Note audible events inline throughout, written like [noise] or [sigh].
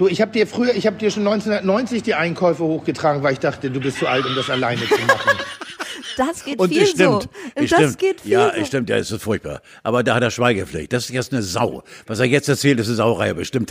Du, ich habe dir früher, ich habe dir schon 1990 die Einkäufe hochgetragen, weil ich dachte, du bist zu alt, um das alleine zu machen. [laughs] Das geht Und viel stimmt. so. Das stimmt. geht viel ja, so. es stimmt, ja, es ist furchtbar. Aber da hat er Schweigepflicht. Das ist jetzt eine Sau. Was er jetzt erzählt, ist eine Sauerei, aber es stimmt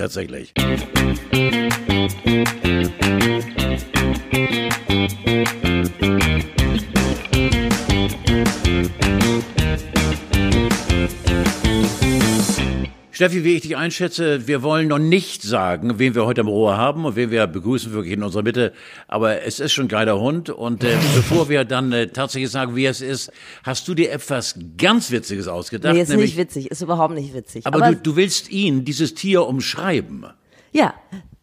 Steffi, wie ich dich einschätze, wir wollen noch nicht sagen, wen wir heute am Rohr haben und wen wir begrüßen wirklich in unserer Mitte. Aber es ist schon ein geiler Hund. Und äh, [laughs] bevor wir dann äh, tatsächlich sagen, wie es ist, hast du dir etwas ganz Witziges ausgedacht. Nee, ist nämlich, nicht witzig, ist überhaupt nicht witzig. aber, du, du willst ihn, dieses Tier, umschreiben. ja,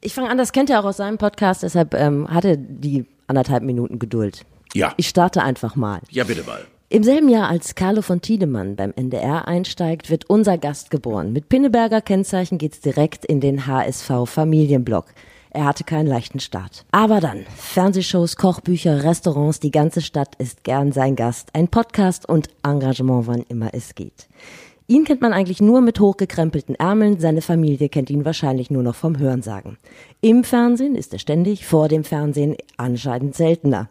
ich fange an, das kennt ihr auch aus seinem Podcast, deshalb ähm, hatte die anderthalb Minuten Geduld. Ja. Ich starte einfach mal. Ja, bitte mal. Im selben Jahr, als Carlo von Tiedemann beim NDR einsteigt, wird unser Gast geboren. Mit Pinneberger Kennzeichen geht's direkt in den HSV Familienblock. Er hatte keinen leichten Start. Aber dann, Fernsehshows, Kochbücher, Restaurants, die ganze Stadt ist gern sein Gast. Ein Podcast und Engagement, wann immer es geht. Ihn kennt man eigentlich nur mit hochgekrempelten Ärmeln, seine Familie kennt ihn wahrscheinlich nur noch vom Hörensagen. Im Fernsehen ist er ständig, vor dem Fernsehen anscheinend seltener.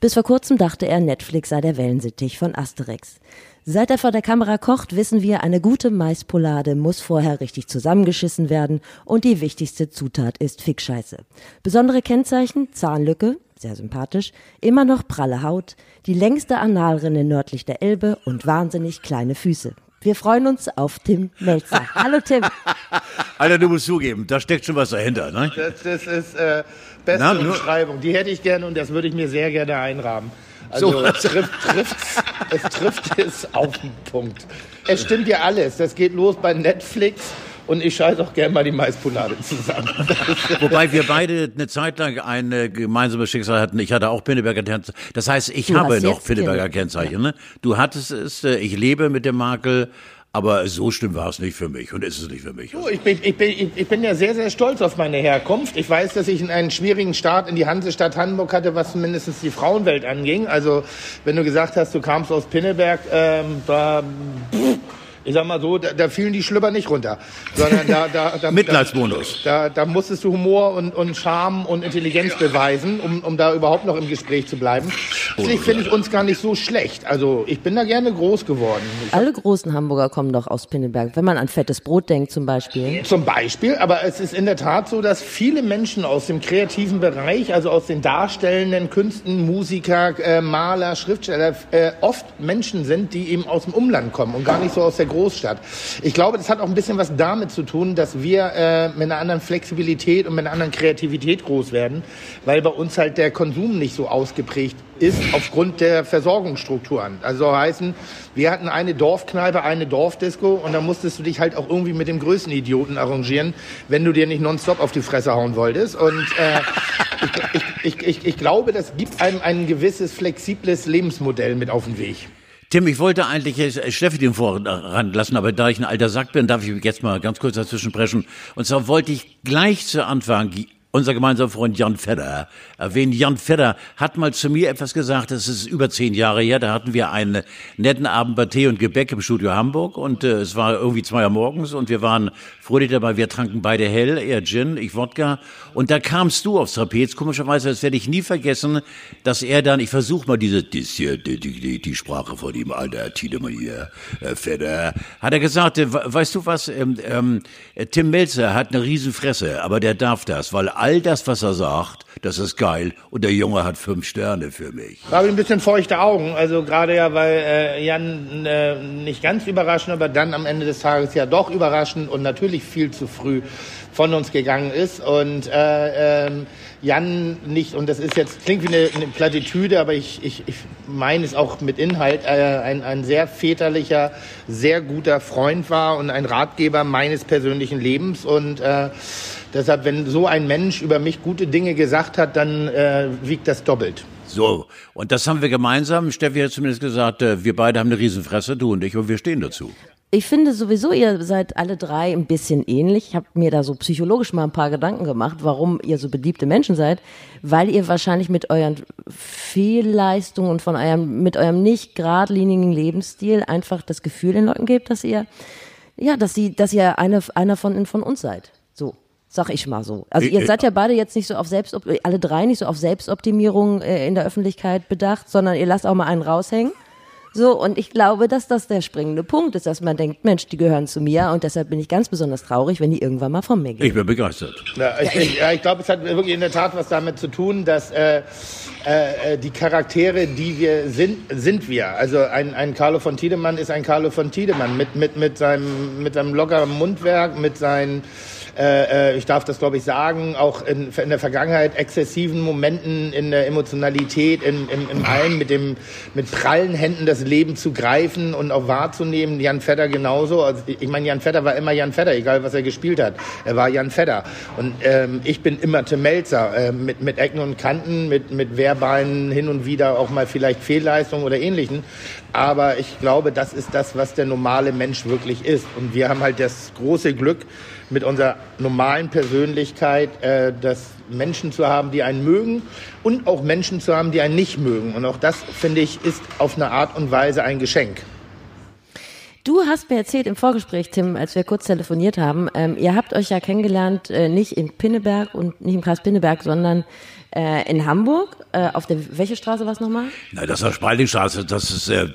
Bis vor kurzem dachte er, Netflix sei der Wellensittich von Asterix. Seit er vor der Kamera kocht, wissen wir, eine gute Maispolade muss vorher richtig zusammengeschissen werden und die wichtigste Zutat ist Fickscheiße. Besondere Kennzeichen, Zahnlücke, sehr sympathisch, immer noch pralle Haut, die längste Analrinne nördlich der Elbe und wahnsinnig kleine Füße. Wir freuen uns auf Tim Melzer. [laughs] Hallo Tim. Alter, du musst zugeben, da steckt schon was dahinter, ne? Das, das ist äh, beste Na, Umschreibung. Die hätte ich gerne und das würde ich mir sehr gerne einrahmen. Also So. es trifft, trifft's, es trifft es auf den Punkt. Es stimmt ja alles. Das geht los bei Netflix und ich scheiße auch gerne mal die Maispolade zusammen. [laughs] Wobei wir beide eine Zeit lang ein äh, gemeinsames Schicksal hatten. Ich hatte auch Pinneberger Kennzeichen. Das heißt, ich Du habe noch Pinneberger. Kennzeichen. Ne? Du hattest es, äh, ich lebe mit dem Makel, aber so schlimm war es nicht für mich und ist es nicht für mich. So, Ich bin, ich, bin, ich- bin ja sehr, sehr stolz auf meine Herkunft. Ich weiß, dass ich einen schwierigen Start in die Hansestadt Hamburg hatte, was zumindest die Frauenwelt anging. Also, wenn du gesagt hast, du kamst aus Pinneberg, ähm, da, pff, ich sag mal so, da, da fielen die Schlüpper nicht runter. Sondern da, da, da, [laughs] Mitleidsbonus. Da, da musstest du Humor und, und Charme und Intelligenz beweisen, um, um da überhaupt noch im Gespräch zu bleiben. Deswegen finde ich uns gar nicht so schlecht. Also, ich bin da gerne groß geworden. Ich Alle großen Hamburger kommen doch aus Pinneberg. Wenn man an fettes Brot denkt zum Beispiel. Zum Beispiel, aber es ist in der Tat so, dass viele Menschen aus dem kreativen Bereich, also aus den darstellenden Künsten, Musiker, äh, Maler, Schriftsteller, äh, oft Menschen sind, die eben aus dem Umland kommen und gar nicht so aus der Großstadt. Ich glaube, das hat auch ein bisschen was damit zu tun, dass wir äh, mit einer anderen Flexibilität und mit einer anderen Kreativität groß werden, weil bei uns halt der Konsum nicht so ausgeprägt ist aufgrund der Versorgungsstrukturen. Also heißen, wir hatten eine Dorfkneipe, eine Dorfdisco und da musstest du dich halt auch irgendwie mit dem größten Idioten arrangieren, wenn du dir nicht nonstop auf die Fresse hauen wolltest. Und äh, ich, ich, ich, ich glaube, das gibt einem ein gewisses flexibles Lebensmodell mit auf den Weg. Tim, ich wollte eigentlich äh, Steffi den Vorrang lassen, aber da ich ein alter Sack bin, darf ich jetzt mal ganz kurz dazwischen sprechen. Und zwar wollte ich gleich zu Anfang unser gemeinsamer Freund Jan Fedder. Erwähnen. Jan Fedder hat mal zu mir etwas gesagt, das ist über zehn Jahre her, da hatten wir einen netten Abend bei Tee und Gebäck im Studio Hamburg und äh, es war irgendwie zwei Uhr morgens und wir waren fröhlich dabei, wir tranken beide hell, er Gin, ich Wodka. Und da kamst du aufs Trapez, komischerweise, das werde ich nie vergessen, dass er dann, ich versuche mal diese, das hier, die, die, die, Sprache von ihm, alter Tiedemann hier, äh, Fedder, hat er gesagt, äh, we- weißt du was, ähm, ähm, äh, Tim Melzer hat eine Riesenfresse, aber der darf das, weil all das, was er sagt, das ist geil und der Junge hat fünf Sterne für mich. Da habe ich ein bisschen feuchte Augen, also gerade ja, weil äh, Jan äh, nicht ganz überraschend, aber dann am Ende des Tages ja doch überraschend und natürlich viel zu früh von uns gegangen ist und äh, ähm, Jan nicht, und das ist jetzt, klingt wie eine, eine Plattitüde, aber ich, ich, ich meine es auch mit Inhalt, äh, ein, ein sehr väterlicher, sehr guter Freund war und ein Ratgeber meines persönlichen Lebens und äh, deshalb, wenn so ein Mensch über mich gute Dinge gesagt hat, dann äh, wiegt das doppelt. So, und das haben wir gemeinsam. Steffi hat zumindest gesagt, äh, wir beide haben eine Riesenfresse, du und ich, und wir stehen dazu. Ich finde sowieso, ihr seid alle drei ein bisschen ähnlich. Ich habe mir da so psychologisch mal ein paar Gedanken gemacht, warum ihr so beliebte Menschen seid, weil ihr wahrscheinlich mit euren Fehlleistungen und von eurem, mit eurem nicht geradlinigen Lebensstil einfach das Gefühl den Leuten gebt, dass ihr, ja, dass sie, dass ihr eine, einer von, von uns seid. So. Sag ich mal so. Also ihr seid ja beide jetzt nicht so auf Selbstop alle drei nicht so auf Selbstoptimierung äh, in der Öffentlichkeit bedacht, sondern ihr lasst auch mal einen raushängen. So, und ich glaube, dass das der springende Punkt ist, dass man denkt, Mensch, die gehören zu mir und deshalb bin ich ganz besonders traurig, wenn die irgendwann mal von mir gehen. Ich bin begeistert. Ja, ich, ich, ja, ich glaube, es hat wirklich in der Tat was damit zu tun, dass äh, äh, die Charaktere, die wir sind, sind wir. Also ein, ein Carlo von Tiedemann ist ein Carlo von Tiedemann mit, mit, mit, seinem, mit seinem lockeren Mundwerk, mit seinen äh, äh, ich darf das glaube ich sagen, auch in, in, der Vergangenheit exzessiven Momenten in der Emotionalität, in, im, im Allen mit dem mit prallen Händen das Leben zu greifen und auch wahrzunehmen. Jan Fedder genauso. Also ich meine, Jan Fedder war immer Jan Fedder, egal was er gespielt hat. Er war Jan Fedder. Und ähm, ich bin immer Tim Melzer äh, mit, mit Ecken und Kanten, mit, mit verbalen hin und wieder auch mal vielleicht Fehlleistungen oder ähnlichen. Aber ich glaube, das ist das, was der normale Mensch wirklich ist. Und wir haben halt das große Glück, mit unserer normalen Persönlichkeit, äh, das Menschen zu haben, die einen mögen und auch Menschen zu haben, die einen nicht mögen. Und auch das, finde ich, ist auf eine Art und Weise ein Geschenk. Du hast mir erzählt im Vorgespräch, Tim, als wir kurz telefoniert haben, ähm, ihr habt euch ja kennengelernt, äh, nicht in Pinneberg und nicht im Kreis Pinneberg, sondern äh, in Hamburg. Äh, auf der, welche Straße war es nochmal? Na, das war Spaldingstraße, das ist äh,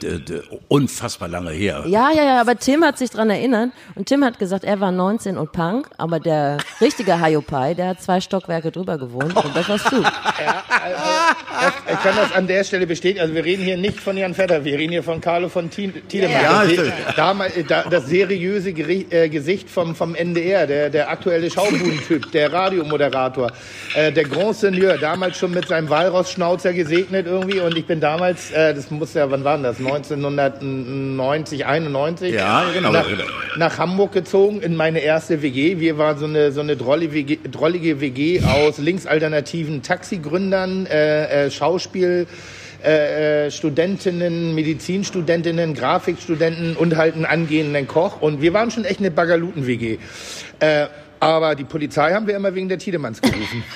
unfassbar lange her. Ja, ja, ja, aber Tim hat sich dran erinnert und Tim hat gesagt, er war 19 und Punk, aber der richtige Hayopai, der hat zwei Stockwerke drüber gewohnt und das warst du. [laughs] Ja, also, das, ich kann das an der Stelle bestätigen. Also wir reden hier nicht von Jan Vetter, wir reden hier von Carlo von Tiedemann. Ja, ja, damals, da, das seriöse Gericht, äh, Gesicht vom, vom NDR, der, der aktuelle Schaubudentyp, der Radiomoderator, äh, der Grand Seigneur, damals schon mit seinem Walross-Schnauzer gesegnet irgendwie und ich bin damals, äh, das muss ja, wann war das? 1990, 91? Ja, genau. Nach, nach, Hamburg gezogen in meine erste WG. Wir waren so eine, so eine drollige WG, drollige WG aus linksalternativen Taxigründern, äh, äh, Schauspiel, äh, äh, Studentinnen, Medizinstudentinnen, Grafikstudenten und halt einen angehenden Koch. Und wir waren schon echt eine Bagaluten-WG. Äh, aber die Polizei haben wir immer wegen der Tiedemanns gerufen. [laughs]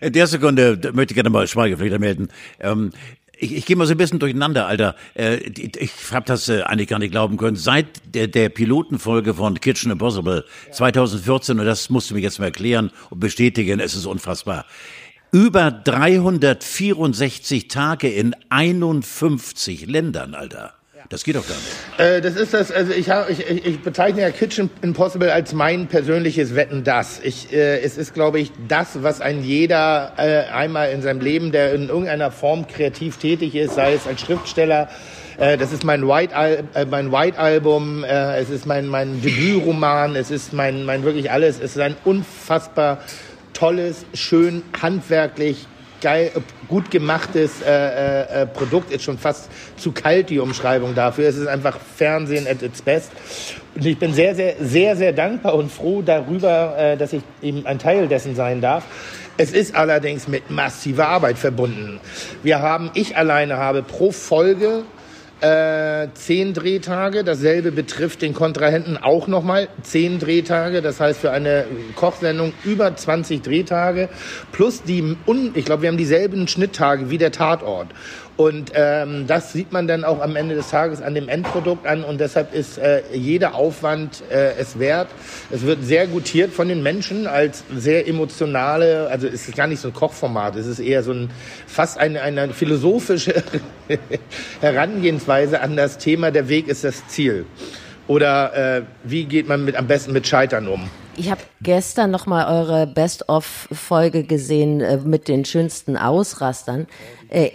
In der Sekunde möchte ich gerne mal Schweigepflicht melden. Ähm, ich, ich gehe mal so ein bisschen durcheinander, Alter. Äh, ich habe das äh, eigentlich gar nicht glauben können. Seit der, der Pilotenfolge von Kitchen Impossible 2014, und das musst du mir jetzt mal erklären und bestätigen, es ist unfassbar. Über 364 Tage in 51 Ländern, Alter. Das geht doch gar nicht. Äh, das ist das, also ich, hab, ich, ich bezeichne ja Kitchen Impossible als mein persönliches Wetten das. Ich, äh, es ist, glaube ich, das, was ein jeder äh, einmal in seinem Leben, der in irgendeiner Form kreativ tätig ist, sei es als Schriftsteller, äh, das ist mein White, Al äh, mein White Album, äh, es ist mein, mein Debütroman, es ist mein, mein wirklich alles. Es ist ein unfassbar tolles, schön handwerklich geil, äh, gut gemachtes äh, äh, äh, Produkt ist schon fast zu kalt, die Umschreibung dafür. Es ist einfach Fernsehen at its best. Und ich bin sehr, sehr, sehr, sehr dankbar und froh darüber, äh, dass ich eben ein Teil dessen sein darf. Es ist allerdings mit massiver Arbeit verbunden. Wir haben, ich alleine habe pro Folge äh, zehn Drehtage. Dasselbe betrifft den Kontrahenten auch nochmal zehn Drehtage. Das heißt für eine Kochsendung über 20 Drehtage plus die, ich glaube, wir haben dieselben Schnitttage wie der Tatort. Und ähm, das sieht man dann auch am Ende des Tages an dem Endprodukt an und deshalb ist äh, jeder Aufwand äh, es wert. Es wird sehr gutiert von den Menschen als sehr emotionale, also es ist gar nicht so ein Kochformat, es ist eher so ein fast eine, eine philosophische [laughs] Herangehensweise an das Thema, der Weg ist das Ziel. Oder äh, wie geht man mit, am besten mit Scheitern um? Ich habe gestern noch mal eure Best-of-Folge gesehen äh, mit den schönsten Ausrastern. Äh,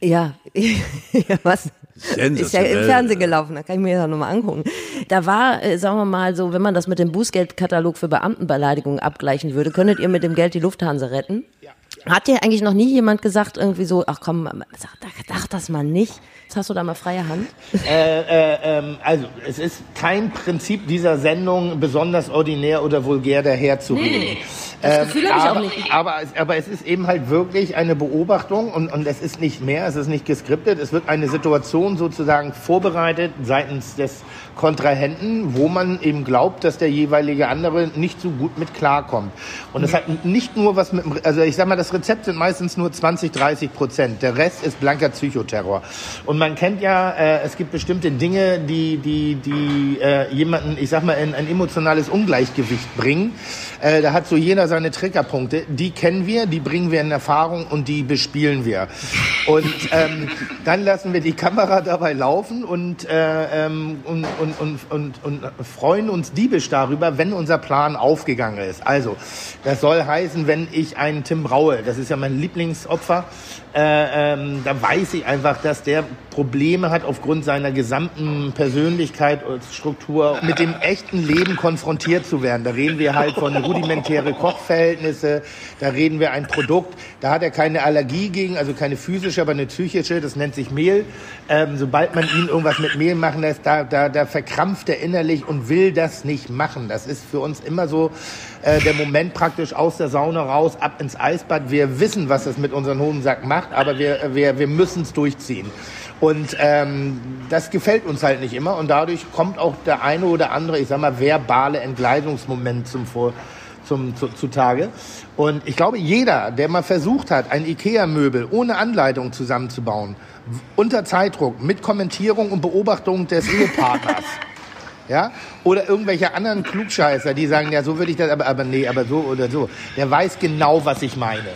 ja, [laughs] ja was? Ist ja im Fernsehen gelaufen, da kann ich mir das nochmal angucken. Da war, äh, sagen wir mal so, wenn man das mit dem Bußgeldkatalog für Beamtenbeleidigungen abgleichen würde, könntet ihr mit dem Geld die Lufthansa retten? Ja. Hat dir eigentlich noch nie jemand gesagt, irgendwie so, ach komm, sag, sag das mal nicht? Hast du da mal freie Hand. Äh, äh, ähm, also, es ist kein Prinzip dieser Sendung, besonders ordinär oder vulgär daherzureden. Nee. Das Gefühl ähm, habe ich aber, auch nicht. Aber, aber es ist eben halt wirklich eine Beobachtung und, und es ist nicht mehr, es ist nicht geskriptet. Es wird eine Situation sozusagen vorbereitet seitens des Kontrahenten, wo man eben glaubt, dass der jeweilige andere nicht so gut mit klarkommt. Und es hat nicht nur was mit, also ich sag mal, das Rezept sind meistens nur 20, 30 Prozent. Der Rest ist blanker Psychoterror. Und man kennt ja, äh, es gibt bestimmte Dinge, die, die, die äh, jemanden, ich sag mal, in ein emotionales Ungleichgewicht bringen. Äh, da hat so jeder seine Triggerpunkte. Die kennen wir, die bringen wir in Erfahrung und die bespielen wir. Und ähm, dann lassen wir die Kamera dabei laufen und, äh, ähm, und, und, und, und, und freuen uns diebisch darüber, wenn unser Plan aufgegangen ist. Also, das soll heißen, wenn ich einen Tim Braue, das ist ja mein Lieblingsopfer, äh, ähm, da weiß ich einfach, dass der Probleme hat aufgrund seiner gesamten Persönlichkeit und Struktur mit dem echten Leben konfrontiert zu werden. Da reden wir halt von rudimentäre Kochverhältnisse, da reden wir ein Produkt, da hat er keine Allergie gegen, also keine physische, aber eine psychische, das nennt sich Mehl. Ähm, sobald man ihn irgendwas mit Mehl machen lässt, da, da, da verkrampft er innerlich und will das nicht machen. Das ist für uns immer so äh, der Moment praktisch aus der Sauna raus, ab ins Eisbad. Wir wissen, was das mit unserem Hodensack macht, aber wir, wir, wir müssen es durchziehen. Und ähm, das gefällt uns halt nicht immer und dadurch kommt auch der eine oder andere, ich sag mal, verbale Entgleisungsmoment zum Vor zum, zu, zutage. Und ich glaube, jeder, der mal versucht hat, ein IKEA-Möbel ohne Anleitung zusammenzubauen, unter Zeitdruck, mit Kommentierung und Beobachtung des Ehepartners, [laughs] ja, oder irgendwelche anderen Klugscheißer, die sagen, ja, so würde ich das, aber, aber nee, aber so oder so. Der weiß genau, was ich meine.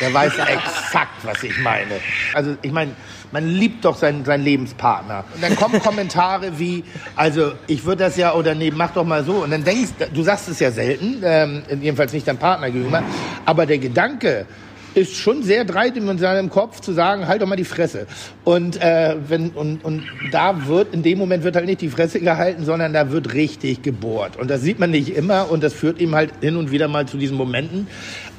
Der weiß exakt, was ich meine. Also, ich meine, man liebt doch seinen, seinen Lebenspartner. Und dann kommen [laughs] Kommentare wie, also, ich würde das ja, oder nee, mach doch mal so. Und dann denkst, du sagst es ja selten, ähm, jedenfalls nicht deinem Partner gegenüber, aber der Gedanke, ist schon sehr dreidimensional im Kopf zu sagen, halt doch mal die Fresse. Und, äh, wenn, und, und da wird, in dem Moment wird halt nicht die Fresse gehalten, sondern da wird richtig gebohrt. Und das sieht man nicht immer und das führt ihm halt hin und wieder mal zu diesen Momenten.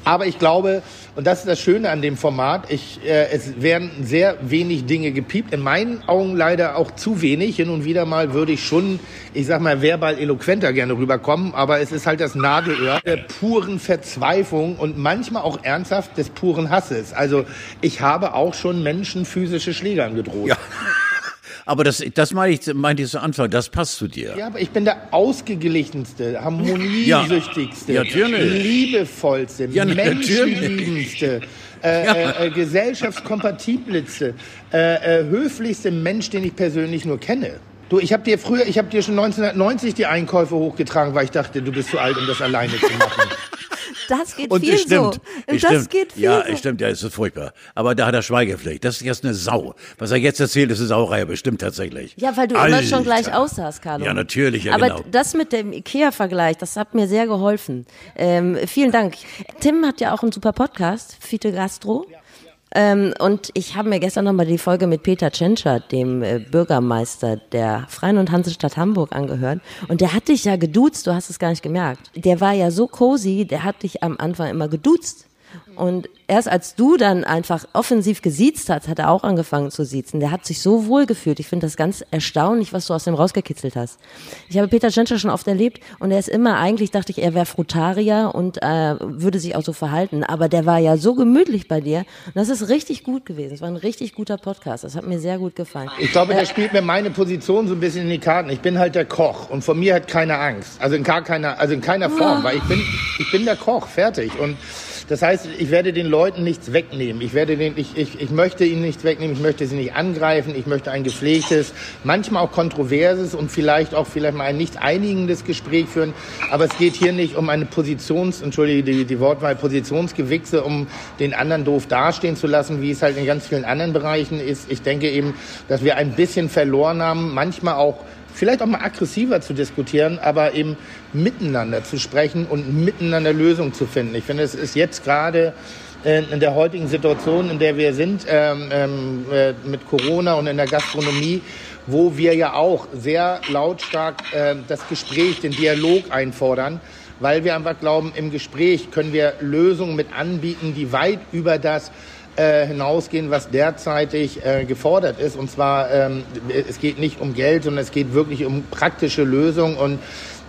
Aber ich glaube, und das ist das Schöne an dem Format, ich, äh, es werden sehr wenig Dinge gepiept. In meinen Augen leider auch zu wenig. Hin und wieder mal würde ich schon, ich sag mal, verbal eloquenter gerne rüberkommen. Aber es ist halt das Nadelöhr der puren Verzweiflung und manchmal auch ernsthaft des puren Hasses. Also ich habe auch schon Menschen physische Schläge angedroht. Ja. Aber das, das meine ich, meinte ich zu Anfang, das passt zu dir. Ja, aber ich bin der ausgeglichenste, harmoniesüchtigste, Ja, liebevollste, Ja, menschliebendste, äh, äh, äh, gesellschaftskompatiblste, äh, äh, höflichste Mensch, den ich persönlich nur kenne. Du, ich habe dir früher, ich habe dir schon 1990 die Einkäufe hochgetragen, weil ich dachte, du bist zu alt, um das alleine zu machen. [laughs] Das geht Und viel es stimmt. so. Es das stimmt. geht viel ja, so. es stimmt, ja, es ist furchtbar. Aber da hat er Schweigepflicht. Das ist jetzt eine Sau. Was er jetzt erzählt, ist eine Sauerei, bestimmt tatsächlich. Ja, weil du immer Alter. schon gleich aussahst, Carlo. Ja, natürlich, ja, Aber genau. das mit dem Ikea-Vergleich, das hat mir sehr geholfen. Ähm, vielen Dank. Tim hat ja auch einen super Podcast, Fiete Gastro. Ähm, und ich habe mir gestern nochmal die Folge mit Peter Tschentscher, dem äh, Bürgermeister der Freien und Hansestadt Hamburg, angehört. Und der hat dich ja geduzt, du hast es gar nicht gemerkt. Der war ja so cozy, der hat dich am Anfang immer geduzt. Und erst als du dann einfach offensiv gesiezt hast, hat er auch angefangen zu siezen. Der hat sich so wohl gefühlt. Ich finde das ganz erstaunlich, was du aus dem rausgekitzelt hast. Ich habe Peter Tschentscher schon oft erlebt und er ist immer, eigentlich dachte ich, er wäre Frutarier und äh, würde sich auch so verhalten. Aber der war ja so gemütlich bei dir. Und das ist richtig gut gewesen. Es war ein richtig guter Podcast. Das hat mir sehr gut gefallen. Ich glaube, der spielt mir meine Position so ein bisschen in die Karten. Ich bin halt der Koch und von mir hat keiner Angst. Also in gar keiner, also in keiner Form, weil ich bin, ich bin der Koch, fertig. Und das heißt, ich werde den Leuten nichts wegnehmen. Ich werde den, ich, ich, ich möchte ihnen nichts wegnehmen. Ich möchte sie nicht angreifen. Ich möchte ein gepflegtes, manchmal auch kontroverses und vielleicht auch vielleicht mal ein nicht einigendes Gespräch führen. Aber es geht hier nicht um eine Positions, entschuldige die, die Wortwahl, Positionsgewichse, um den anderen doof dastehen zu lassen, wie es halt in ganz vielen anderen Bereichen ist. Ich denke eben, dass wir ein bisschen verloren haben, manchmal auch vielleicht auch mal aggressiver zu diskutieren, aber eben miteinander zu sprechen und miteinander Lösungen zu finden. Ich finde, es ist jetzt gerade äh, in der heutigen Situation, in der wir sind, ähm, ähm, äh, mit Corona und in der Gastronomie, wo wir ja auch sehr lautstark äh, das Gespräch, den Dialog einfordern, weil wir einfach glauben, im Gespräch können wir Lösungen mit anbieten, die weit über das äh, hinausgehen, was derzeitig äh, gefordert ist. Und zwar, ähm, es geht nicht um Geld, sondern es geht wirklich um praktische Lösungen. Und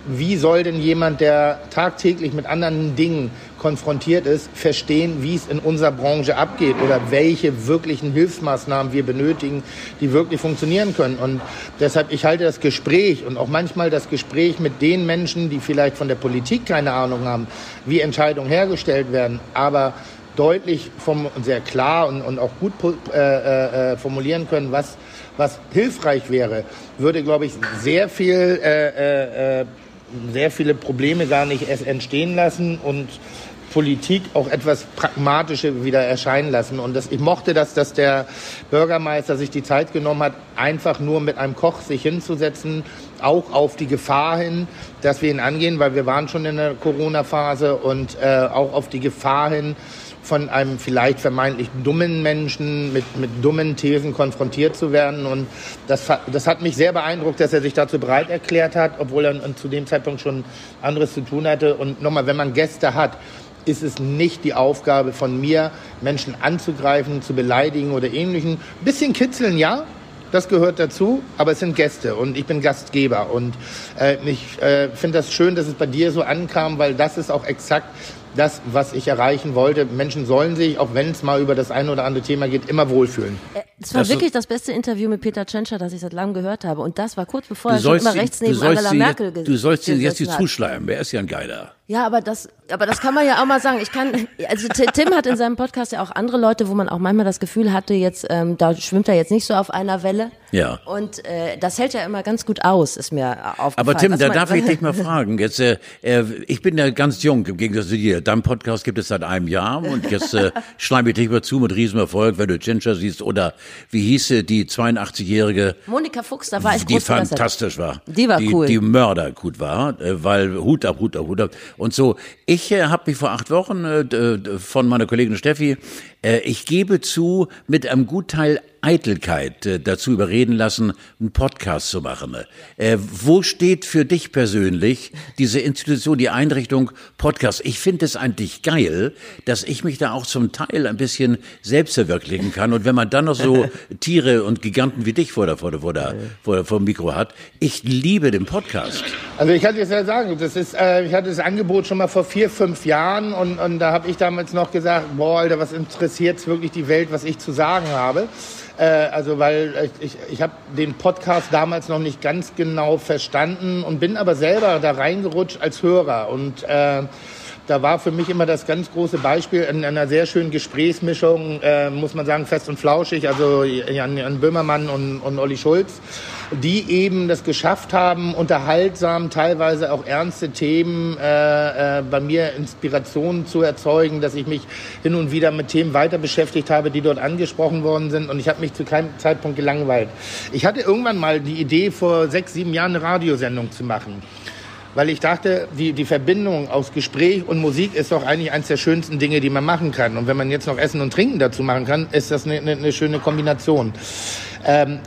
wie soll denn jemand, der tagtäglich mit anderen Dingen konfrontiert ist, verstehen, wie es in unserer Branche abgeht oder welche wirklichen Hilfsmaßnahmen wir benötigen, die wirklich funktionieren können. Und deshalb, ich halte das Gespräch und auch manchmal das Gespräch mit den Menschen, die vielleicht von der Politik keine Ahnung haben, wie Entscheidungen hergestellt werden, aber deutlich vom, sehr klar und, und auch gut äh, äh, formulieren können, was was hilfreich wäre, würde, glaube ich, sehr viel, äh, äh, sehr viele Probleme gar nicht erst entstehen lassen und Politik auch etwas pragmatischer wieder erscheinen lassen. Und das, ich mochte das, dass der Bürgermeister sich die Zeit genommen hat, einfach nur mit einem Koch sich hinzusetzen, auch auf die Gefahr hin, dass wir ihn angehen, weil wir waren schon in der Corona-Phase und äh, auch auf die Gefahr hin, von einem vielleicht vermeintlich dummen Menschen mit, mit dummen Thesen konfrontiert zu werden. Und das, das hat mich sehr beeindruckt, dass er sich dazu bereit erklärt hat, obwohl er zu dem Zeitpunkt schon anderes zu tun hatte. Und nochmal, wenn man Gäste hat, ist es nicht die Aufgabe von mir, Menschen anzugreifen, zu beleidigen oder ähnlichen. Bisschen kitzeln, ja, das gehört dazu, aber es sind Gäste und ich bin Gastgeber. Und äh, ich äh, finde das schön, dass es bei dir so ankam, weil das ist auch exakt das, was ich erreichen wollte. Menschen sollen sich, auch wenn es mal über das eine oder andere Thema geht, immer wohlfühlen. Es war das wirklich das beste Interview mit Peter Tschentscher, das ich seit langem gehört habe. Und das war kurz bevor er schon immer rechts neben Angela Merkel jetzt, Du sollst ihn jetzt hier zuschleimen. Wer ist ja ein Geiler. Ja, aber das, aber das kann man ja auch mal sagen. Ich kann, also Tim hat in seinem Podcast ja auch andere Leute, wo man auch manchmal das Gefühl hatte, jetzt ähm, da schwimmt er jetzt nicht so auf einer Welle. Ja. Und äh, das hält ja immer ganz gut aus, ist mir aufgefallen. Aber Tim, Was da darf ich [laughs] dich mal fragen. Jetzt, äh, äh, ich bin ja ganz jung im Gegensatz zu dir. Dein Podcast gibt es seit einem Jahr und jetzt äh, [laughs] schleime ich dich mal zu mit Riesenerfolg, wenn du Ginger siehst oder wie hieße die 82-jährige Monika Fuchs, da war ich die fantastisch war. Die war die, cool. Die Mörder gut war, äh, weil Hut ab, Hut ab, Hut ab. Und so, ich äh, habe mich vor acht Wochen äh, von meiner Kollegin Steffi, äh, ich gebe zu, mit einem Gutteil Eitelkeit äh, dazu überreden lassen, einen Podcast zu machen. Äh, wo steht für dich persönlich diese Institution, die Einrichtung Podcast? Ich finde es eigentlich geil, dass ich mich da auch zum Teil ein bisschen selbst verwirklichen kann. Und wenn man dann noch so [laughs] Tiere und Giganten wie dich vor der, vor der, vor der, vor, dem Mikro hat, ich liebe den Podcast. Also ich kann dir ja sagen, das ist, äh, ich hatte das Angebot schon mal vor vier, fünf Jahren und, und da habe ich damals noch gesagt, boah, Alter, was interessiert wirklich die Welt, was ich zu sagen habe. Äh, also weil ich, ich, habe den Podcast damals noch nicht ganz genau verstanden und bin aber selber da reingerutscht als Hörer. Und äh, da war für mich immer das ganz große Beispiel in einer sehr schönen Gesprächsmischung, äh, muss man sagen, fest und flauschig, also Jan, Jan Böhmermann und, und Olli Schulz die eben das geschafft haben, unterhaltsam, teilweise auch ernste Themen äh, äh, bei mir Inspirationen zu erzeugen, dass ich mich hin und wieder mit Themen weiter beschäftigt habe, die dort angesprochen worden sind und ich habe mich zu keinem Zeitpunkt gelangweilt. Ich hatte irgendwann mal die Idee, vor sechs, sieben Jahren eine Radiosendung zu machen weil ich dachte, die, die Verbindung aus Gespräch und Musik ist doch eigentlich eines der schönsten Dinge, die man machen kann. Und wenn man jetzt noch Essen und Trinken dazu machen kann, ist das eine, eine, eine schöne Kombination. Ähm,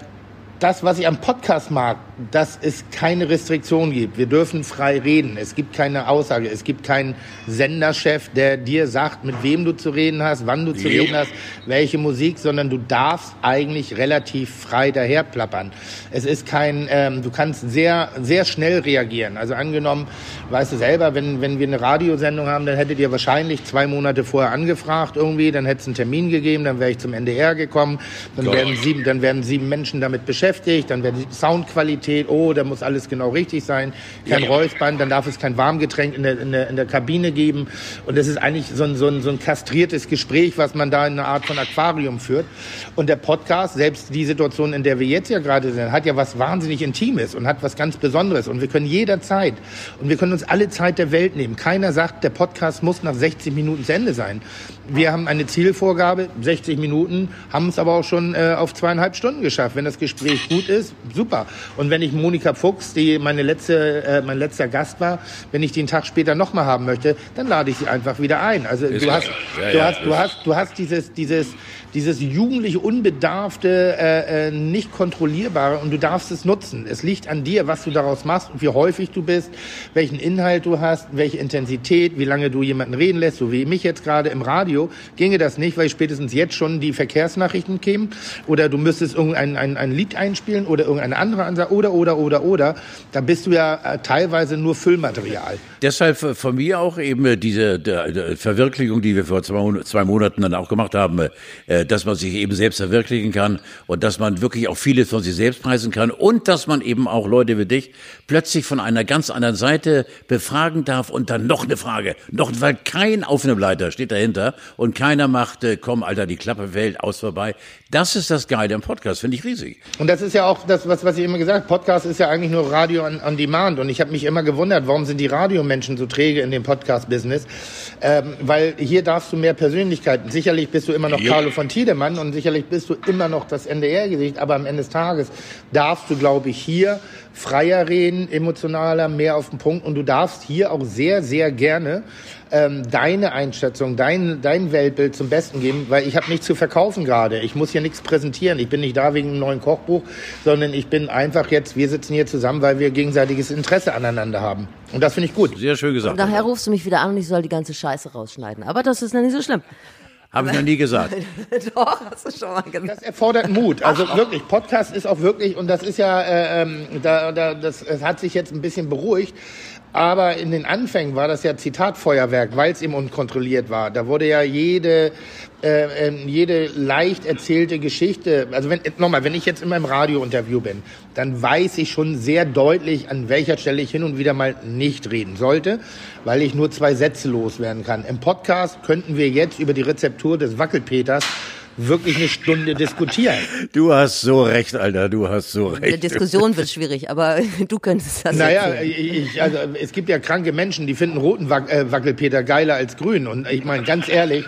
das, was ich am Podcast mag, dass es keine Restriktion gibt. Wir dürfen frei reden. Es gibt keine Aussage. Es gibt keinen Senderchef, der dir sagt, mit wem du zu reden hast, wann du zu jo. reden hast, welche Musik, sondern du darfst eigentlich relativ frei daherplappern. Es ist kein, ähm, du kannst sehr, sehr schnell reagieren. Also angenommen, weißt du selber, wenn, wenn wir eine Radiosendung haben, dann hättet ihr wahrscheinlich zwei Monate vorher angefragt irgendwie, dann hätte es einen Termin gegeben, dann wäre ich zum NDR gekommen, dann werden sieben, dann werden sieben Menschen damit beschäftigt, dann wäre die Soundqualität, oh, da muss alles genau richtig sein, kein ja. Räuspern, dann darf es kein Warmgetränk in der, in der, in der Kabine geben und das ist eigentlich so ein, so, ein, so ein kastriertes Gespräch, was man da in einer Art von Aquarium führt und der Podcast, selbst die Situation, in der wir jetzt ja gerade sind, hat ja was wahnsinnig Intimes und hat was ganz Besonderes und wir können jederzeit und wir können uns uns alle Zeit der Welt nehmen. Keiner sagt, der Podcast muss nach 60 Minuten zu Ende sein. Wir haben eine Zielvorgabe, 60 Minuten, haben es aber auch schon äh, auf zweieinhalb Stunden geschafft. Wenn das Gespräch gut ist, super. Und wenn ich Monika Fuchs, die meine letzte, äh, mein letzter Gast war, wenn ich den Tag später nochmal haben möchte, dann lade ich sie einfach wieder ein. Also du hast, ja, du hast, du hast, du hast dieses, dieses, dieses jugendliche, unbedarfte, äh, äh, nicht kontrollierbare und du darfst es nutzen. Es liegt an dir, was du daraus machst und wie häufig du bist, welchen Inhalt du hast, welche Intensität, wie lange du jemanden reden lässt, so wie mich jetzt gerade im Radio, ginge das nicht, weil spätestens jetzt schon die Verkehrsnachrichten kämen oder du müsstest irgendein ein, ein Lied einspielen oder irgendeine andere Ansage oder, oder, oder, oder. Da bist du ja äh, teilweise nur Füllmaterial. Deshalb von mir auch eben diese der, der Verwirklichung, die wir vor zwei, Monaten dann auch gemacht haben, äh, äh, dass man sich eben selbst verwirklichen kann und dass man wirklich auch vieles von sich selbst preisen kann und dass man eben auch Leute wie dich plötzlich von einer ganz anderen Seite befragen darf und dann noch eine Frage, noch, weil kein Aufnehmleiter steht dahinter und keiner macht, äh, komm, Alter, die Klappe fällt, aus vorbei. Das ist das Geile im Podcast, finde ich riesig. Und das ist ja auch das, was, was ich immer gesagt habe. Podcast ist ja eigentlich nur Radio on, on Demand. Und ich habe mich immer gewundert, warum sind die Radiomenschen so träge in dem Podcast-Business? Ähm, weil hier darfst du mehr Persönlichkeiten. Sicherlich bist du immer noch jo. Carlo von Tiedemann und sicherlich bist du immer noch das NDR-Gesicht. Aber am Ende des Tages darfst du, glaube ich, hier freier reden, emotionaler, mehr auf den Punkt. Und du darfst hier auch sehr, sehr gerne ähm, deine Einschätzung, dein, dein Weltbild zum Besten geben, weil ich habe nichts zu verkaufen gerade. Ich muss hier nichts präsentieren. Ich bin nicht da wegen einem neuen Kochbuch, sondern ich bin einfach jetzt, wir sitzen hier zusammen, weil wir gegenseitiges Interesse aneinander haben. Und das finde ich gut. Sehr schön gesagt. Und nachher rufst du mich wieder an und ich soll die ganze Scheiße rausschneiden. Aber das ist ja nicht so schlimm. Habe ich noch nie gesagt. [laughs] Doch, hast du schon mal gesagt. Das erfordert Mut. Also Ach. wirklich, Podcast ist auch wirklich, und das ist ja, äh, ähm, da, da, das, das hat sich jetzt ein bisschen beruhigt. Aber in den Anfängen war das ja Zitatfeuerwerk, weil es eben unkontrolliert war. Da wurde ja jede, äh, ähm, jede leicht erzählte Geschichte, also wenn, nochmal, wenn ich jetzt in meinem Radiointerview bin, dann weiß ich schon sehr deutlich, an welcher Stelle ich hin und wieder mal nicht reden sollte, weil ich nur zwei Sätze loswerden kann. Im Podcast könnten wir jetzt über die Rezeptur des Wackelpeters wirklich eine Stunde diskutieren. Du hast so recht, Alter, du hast so recht. Die Diskussion wird schwierig, aber [laughs] du könntest das Naja, ich, also, es gibt ja kranke Menschen, die finden roten äh, Wackelpeter geiler als grün. Und ich meine, ganz ehrlich,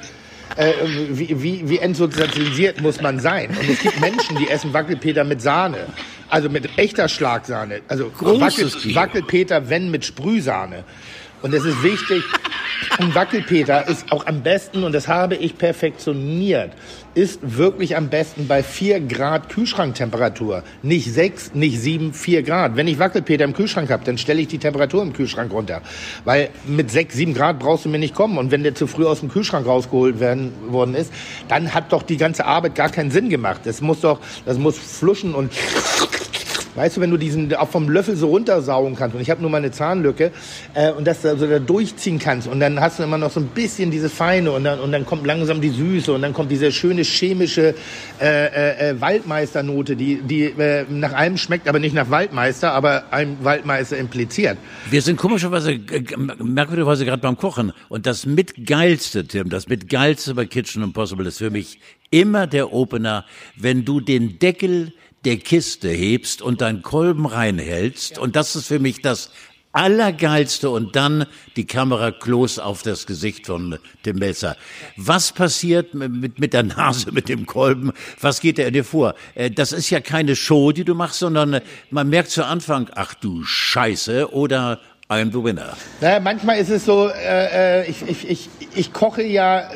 äh, wie, wie, wie entsozialisiert muss man sein? Und es gibt Menschen, die essen Wackelpeter mit Sahne. Also mit echter Schlagsahne. Also Wackel, Wackelpeter, wenn mit Sprühsahne. Und es ist wichtig, ein Wackelpeter ist auch am besten, und das habe ich perfektioniert, ist wirklich am besten bei 4 Grad Kühlschranktemperatur. Nicht 6, nicht 7, 4 Grad. Wenn ich Wackelpeter im Kühlschrank habe, dann stelle ich die Temperatur im Kühlschrank runter. Weil mit 6, 7 Grad brauchst du mir nicht kommen. Und wenn der zu früh aus dem Kühlschrank rausgeholt werden, worden ist, dann hat doch die ganze Arbeit gar keinen Sinn gemacht. Das muss doch, das muss fluschen und Weißt du, wenn du diesen auch vom Löffel so runtersaugen kannst. Und ich habe nur mal eine Zahnlücke äh, und das so da durchziehen kannst. Und dann hast du immer noch so ein bisschen dieses Feine. Und dann, und dann kommt langsam die Süße. Und dann kommt diese schöne chemische äh, äh, äh, Waldmeisternote, die, die äh, nach einem schmeckt, aber nicht nach Waldmeister, aber einem Waldmeister impliziert. Wir sind komischerweise, äh, merkwürdigerweise gerade beim Kochen. Und das mitgeilste, Tim, das mitgeilste bei Kitchen Impossible ist für mich immer der Opener, wenn du den Deckel der Kiste hebst und deinen Kolben reinhältst. Und das ist für mich das Allergeilste und dann die Kamera close auf das Gesicht von dem Messer. Was passiert mit, mit der Nase, mit dem Kolben? Was geht in dir vor? Äh, das ist ja keine Show, die du machst, sondern äh, man merkt zu Anfang, ach du Scheiße, oder I'm the winner. Naja, manchmal ist es so, äh, äh ich, ich, ich, ich koche ja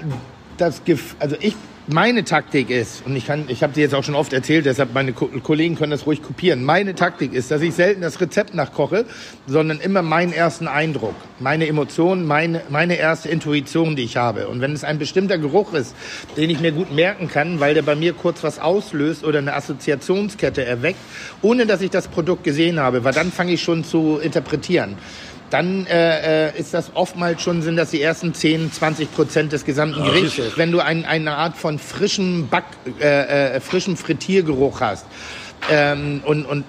das Gif also ich meine Taktik ist, und ich kann, ich habe sie jetzt auch schon oft erzählt, deshalb meine Ko Kollegen können das ruhig kopieren. Meine Taktik ist, dass ich selten das Rezept nachkoche, sondern immer meinen ersten Eindruck, meine Emotionen, meine, meine erste Intuition, die ich habe. Und wenn es ein bestimmter Geruch ist, den ich mir gut merken kann, weil der bei mir kurz was auslöst oder eine Assoziationskette erweckt, ohne dass ich das Produkt gesehen habe, weil dann fange ich schon zu interpretieren dann äh, äh, ist das oftmals schon, sind das die ersten 10, 20 Prozent des gesamten Gerichtes. Wenn du ein, eine Art von frischem Back, äh, äh, frischem Frittiergeruch hast ähm, und, und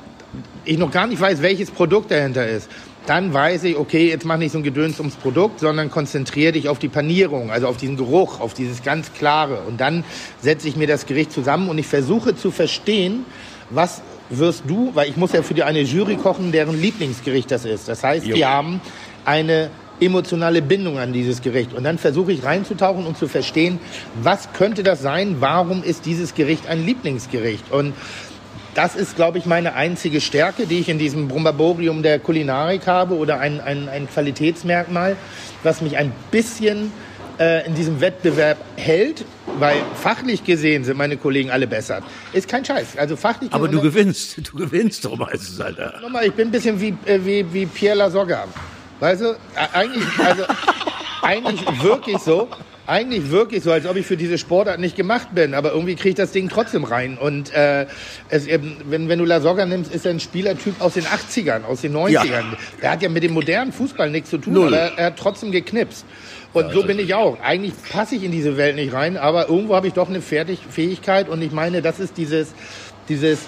ich noch gar nicht weiß, welches Produkt dahinter ist, dann weiß ich, okay, jetzt mach nicht so ein Gedöns ums Produkt, sondern konzentriere dich auf die Panierung, also auf diesen Geruch, auf dieses ganz Klare. Und dann setze ich mir das Gericht zusammen und ich versuche zu verstehen, was wirst du, weil ich muss ja für die eine Jury kochen, deren Lieblingsgericht das ist. Das heißt, jo. die haben eine emotionale Bindung an dieses Gericht. Und dann versuche ich reinzutauchen und zu verstehen, was könnte das sein? Warum ist dieses Gericht ein Lieblingsgericht? Und das ist, glaube ich, meine einzige Stärke, die ich in diesem Brumbaborium der Kulinarik habe oder ein, ein, ein Qualitätsmerkmal, was mich ein bisschen äh, in diesem Wettbewerb hält, weil fachlich gesehen sind meine Kollegen alle besser. Ist kein Scheiß. Also fachlich Aber du gewinnst, du gewinnst doch meistens, Alter. Nochmal, ich bin ein bisschen wie, äh, wie, wie Pierre Lasogga. Weißt du, eigentlich, also, eigentlich wirklich so eigentlich wirklich so, als ob ich für diese Sportart nicht gemacht bin, aber irgendwie kriege ich das Ding trotzdem rein. Und äh, es, wenn, wenn du La Soga nimmst, ist er ein Spielertyp aus den 80ern, aus den 90ern. Ja. Der hat ja mit dem modernen Fußball nichts zu tun, Null. aber er hat trotzdem geknipst. Und ja, so bin ich auch. Eigentlich passe ich in diese Welt nicht rein, aber irgendwo habe ich doch eine Fertigfähigkeit und ich meine, das ist dieses, dieses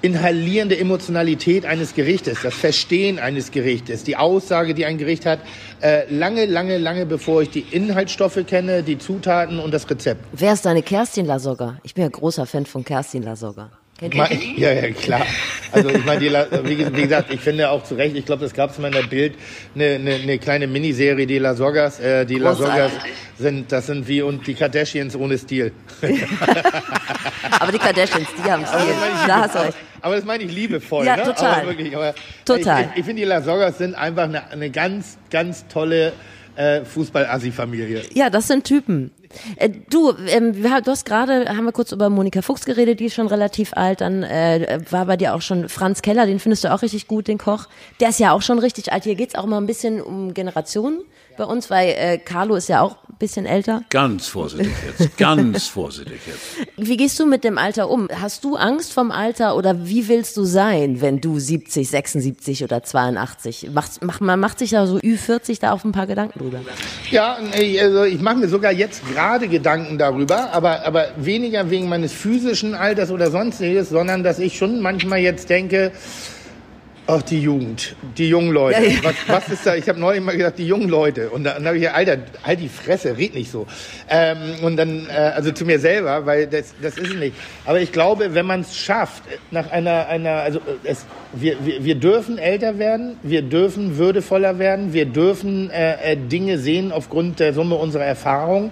inhalierende Emotionalität eines Gerichtes, das Verstehen eines Gerichtes, die Aussage, die ein Gericht hat, äh, lange, lange, lange bevor ich die Inhaltsstoffe kenne, die Zutaten und das Rezept. Wer ist deine Kerstin Lasogga? Ich bin ja großer Fan von Kerstin Lasogga. [laughs] Ja, ja, klar. Also ich meine, wie, gesagt, ich finde auch zu Recht, ich glaube, das gab es mal in der Bild, eine, eine, eine kleine Miniserie, die La Sogas, äh, die La Sogas sind, das sind wie und die Kardashians ohne Stil. [laughs] Aber die Kardashians, die haben [laughs] Stil. Da hast du recht. Aber das meine ich liebevoll. Ja, ne? total. Aber wirklich, aber total. Ich, ich, ich finde, die La Sogas sind einfach eine, eine ganz, ganz tolle äh, Fußball-Assi-Familie. Ja, das sind Typen. Äh, du, ähm, du hast gerade, haben wir kurz über Monika Fuchs geredet, die ist schon relativ alt. Dann äh, war bei dir auch schon Franz Keller, den findest du auch richtig gut, den Koch. Der ist ja auch schon richtig alt. Hier geht's auch mal ein bisschen um Generationen bei uns, weil äh, Carlo ist ja auch ein bisschen älter. Ganz vorsichtig jetzt, ganz [laughs] vorsichtig jetzt. Wie gehst du mit dem Alter um? Hast du Angst vom Alter oder wie willst du sein, wenn du 70, 76 oder 82? Macht, macht, man macht sich ja so Ü40 da auf ein paar Gedanken drüber. Ja, also ich mache mir sogar jetzt gerade Gedanken darüber, aber, aber weniger wegen meines physischen Alters oder sonstiges, sondern dass ich schon manchmal jetzt denke, Ach, die Jugend, die jungen Leute. Ja, ja. Was, was, ist da? Ich habe neulich mal gesagt, die jungen Leute. Und dann habe ich gesagt, Alter, halt die Fresse, red nicht so. Ähm, und dann, äh, also zu mir selber, weil das, das ist es nicht. Aber ich glaube, wenn man es schafft, nach einer, einer also äh, es, wir, wir, wir dürfen älter werden, wir dürfen würdevoller werden, wir dürfen äh, äh, Dinge sehen aufgrund der Summe unserer Erfahrung.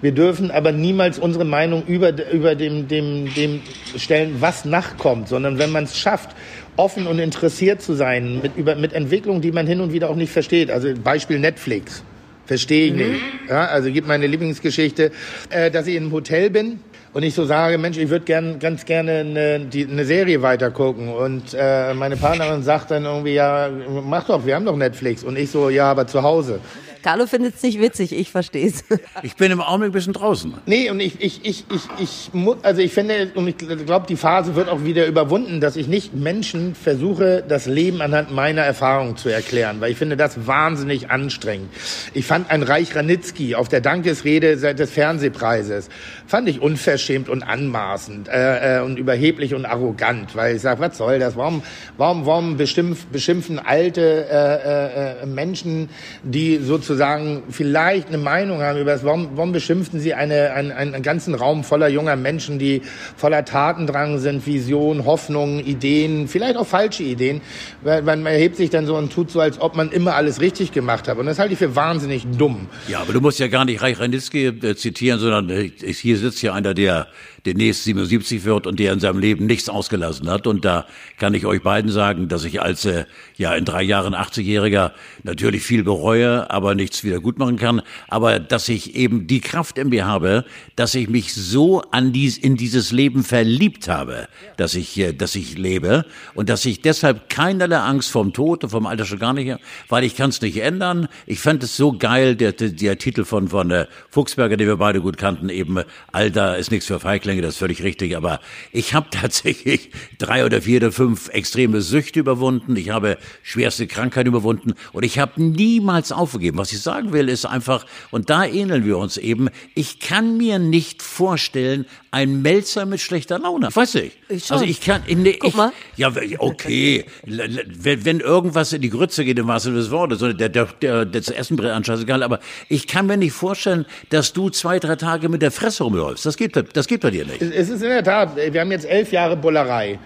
Wir dürfen aber niemals unsere Meinung über, über dem, dem, dem stellen, was nachkommt, sondern wenn man es schafft, offen und interessiert zu sein mit, über, mit Entwicklungen, die man hin und wieder auch nicht versteht. Also Beispiel Netflix. Verstehe ich mhm. nicht. Ja, also gibt meine Lieblingsgeschichte, äh, dass ich in einem Hotel bin und ich so sage, Mensch, ich würde gern, ganz gerne eine, die, eine Serie weitergucken. Und äh, meine Partnerin sagt dann irgendwie, ja, mach doch, wir haben doch Netflix. Und ich so, ja, aber zu Hause. Carlo findet es nicht witzig, ich verstehe es. [laughs] Ich bin im Augenblick ein bisschen draußen. Nee, und ich, ich, ich, ich, ich also ich finde, und ich glaube, die Phase wird auch wieder überwunden, dass ich nicht Menschen versuche, das Leben anhand meiner Erfahrung zu erklären, weil ich finde das wahnsinnig anstrengend. Ich fand ein Reich Ranitzky auf der Dankesrede des Fernsehpreises, fand ich unverschämt und anmaßend äh, äh, und überheblich und arrogant, weil ich sage, was soll das? Warum, warum, warum beschimpf, beschimpfen alte äh, äh, Menschen, die sozusagen sozusagen vielleicht eine Meinung haben über das, warum, warum beschimpfen Sie eine, einen, einen ganzen Raum voller junger Menschen, die voller Tatendrang sind, Vision, Hoffnungen, Ideen, vielleicht auch falsche Ideen, weil man erhebt sich dann so und tut so, als ob man immer alles richtig gemacht hat. Und das halte ich für wahnsinnig dumm. Ja, aber du musst ja gar nicht Reich Ranitzky äh, zitieren, sondern äh, hier sitzt ja einer, der demnächst 77 wird und der in seinem Leben nichts ausgelassen hat. Und da kann ich euch beiden sagen, dass ich als äh, ja in drei Jahren 80-Jähriger natürlich viel bereue, aber nichts wieder gut machen kann. Aber dass ich eben die Kraft in mir habe, dass ich mich so an dies, in dieses Leben verliebt habe, dass ich, äh, dass ich lebe und dass ich deshalb keinerlei Angst vom Tod und vom Alter schon gar nicht, weil ich kann es nicht ändern. Ich fand es so geil, der, der, der Titel von, von äh, Fuchsberger, den wir beide gut kannten, eben Alter ist nichts für Feiglinge denke, das ist völlig richtig, aber ich habe [laughs] tatsächlich drei oder vier oder fünf extreme Süchte überwunden, ich habe schwerste Krankheiten überwunden und ich habe niemals aufgegeben. Was ich sagen will, ist einfach, und da ähneln wir uns eben, ich kann mir nicht vorstellen, ein Melzer mit schlechter Laune. Ich weiß nicht. Ich schon. Also ich kann, nee, Guck ich, mal. Ja, okay. wenn, wenn irgendwas in die Grütze geht, im wahrsten des Wortes, der, der, der, der das Essen brennt anscheinend egal, aber ich kann mir nicht vorstellen, dass du zwei, drei Tage mit der Fresse rumläufst. Das gibt, das gibt bei dir nicht. Es ist in der Tat, wir haben jetzt elf Jahre Bullerei.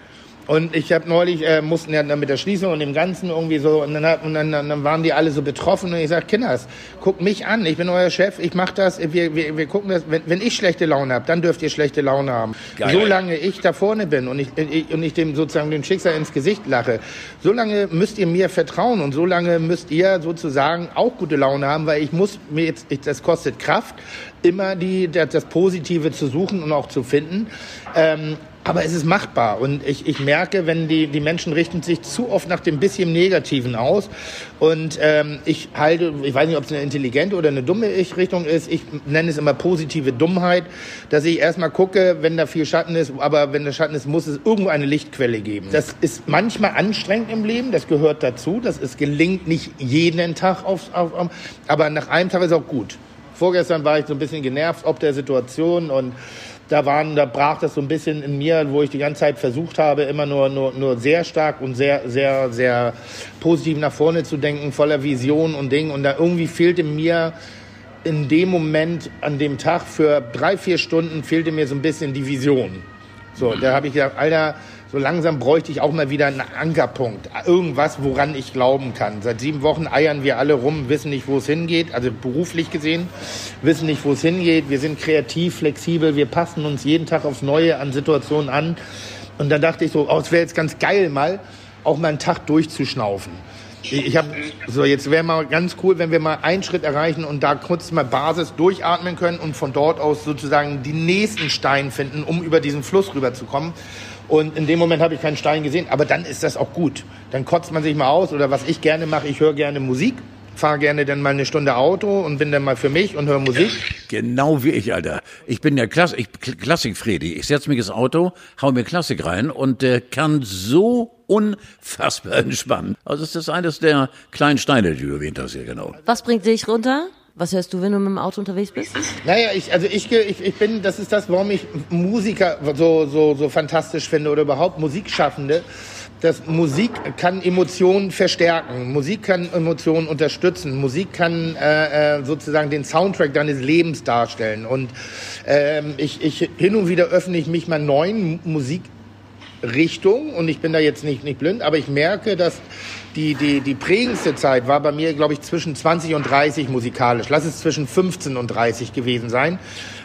Und ich habe neulich, äh, mussten ja dann mit der Schließung und dem Ganzen irgendwie so, und dann, und dann, dann waren die alle so betroffen und ich sag, Kinders, guckt mich an, ich bin euer Chef, ich mach das, wir, wir, wir gucken das, wenn, wenn ich schlechte Laune habe, dann dürft ihr schlechte Laune haben. Geil. Solange ich da vorne bin und ich, ich, und ich dem sozusagen dem Schicksal ins Gesicht lache, solange müsst ihr mir vertrauen und solange müsst ihr sozusagen auch gute Laune haben, weil ich muss mir jetzt, das kostet Kraft, immer die, das Positive zu suchen und auch zu finden. Ähm, aber es ist machbar und ich, ich merke, wenn die, die Menschen richten sich zu oft nach dem bisschen Negativen aus und ähm, ich halte, ich weiß nicht, ob es eine intelligente oder eine dumme Richtung ist, ich nenne es immer positive Dummheit, dass ich erstmal gucke, wenn da viel Schatten ist, aber wenn der Schatten ist, muss es irgendwo eine Lichtquelle geben. Das ist manchmal anstrengend im Leben, das gehört dazu, das ist gelingt nicht jeden Tag auf, auf, auf aber nach einem Tag ist auch gut. Vorgestern war ich so ein bisschen genervt ob der Situation und da waren, da brach das so ein bisschen in mir, wo ich die ganze Zeit versucht habe, immer nur, nur, nur sehr stark und sehr, sehr, sehr positiv nach vorne zu denken, voller Vision und Ding. Und da irgendwie fehlte mir in dem Moment, an dem Tag für drei, vier Stunden fehlte mir so ein bisschen die Vision. So, da habe ich gedacht, Alter, so langsam bräuchte ich auch mal wieder einen Ankerpunkt. Irgendwas, woran ich glauben kann. Seit sieben Wochen eiern wir alle rum, wissen nicht, wo es hingeht, also beruflich gesehen, wissen nicht, wo es hingeht. Wir sind kreativ, flexibel, wir passen uns jeden Tag aufs Neue an Situationen an. Und dann dachte ich so, oh, es wäre jetzt ganz geil mal, auch mal einen Tag durchzuschnaufen. Ich habe so jetzt wäre mal ganz cool, wenn wir mal einen Schritt erreichen und da kurz mal Basis durchatmen können und von dort aus sozusagen die nächsten Stein finden, um über diesen Fluss rüberzukommen. Und in dem Moment habe ich keinen Stein gesehen, aber dann ist das auch gut. Dann kotzt man sich mal aus oder was ich gerne mache, ich höre gerne Musik fahre gerne dann mal eine Stunde Auto und bin dann mal für mich und höre Musik. Genau wie ich, Alter. Ich bin der Klass ich, Klassik-Fredi. Ich setze mich ins Auto, hau mir Klassik rein und äh, kann so unfassbar [laughs] entspannen. Also es ist eines der kleinen Steine, die du erwähnt hast hier, genau. Was bringt dich runter? Was hörst du, wenn du mit dem Auto unterwegs bist? Naja, ich, also ich, ich, ich bin, das ist das, warum ich Musiker so, so, so fantastisch finde oder überhaupt Musikschaffende dass Musik kann Emotionen verstärken, Musik kann Emotionen unterstützen, Musik kann äh, äh, sozusagen den Soundtrack deines Lebens darstellen. Und ähm, ich, ich hin und wieder öffne ich mich mal neuen Musikrichtungen und ich bin da jetzt nicht, nicht blind, aber ich merke, dass die, die, die prägendste Zeit war bei mir, glaube ich, zwischen 20 und 30 musikalisch. Lass es zwischen 15 und 30 gewesen sein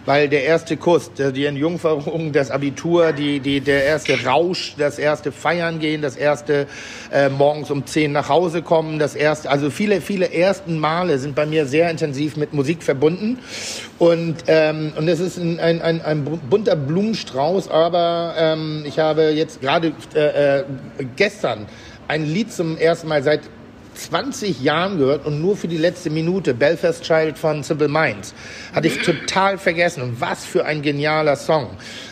weil der erste Kuss, die Entjungferung, das Abitur, die, die, der erste Rausch, das erste Feiern gehen, das erste äh, morgens um zehn nach Hause kommen, das erste, also viele, viele ersten Male sind bei mir sehr intensiv mit Musik verbunden. Und ähm, und es ist ein, ein, ein, ein bunter Blumenstrauß, aber ähm, ich habe jetzt gerade äh, äh, gestern ein Lied zum ersten Mal seit 20 Jahren gehört und nur für die letzte Minute. Belfast Child von Simple Minds. Hatte ich total vergessen. Und was für ein genialer Song.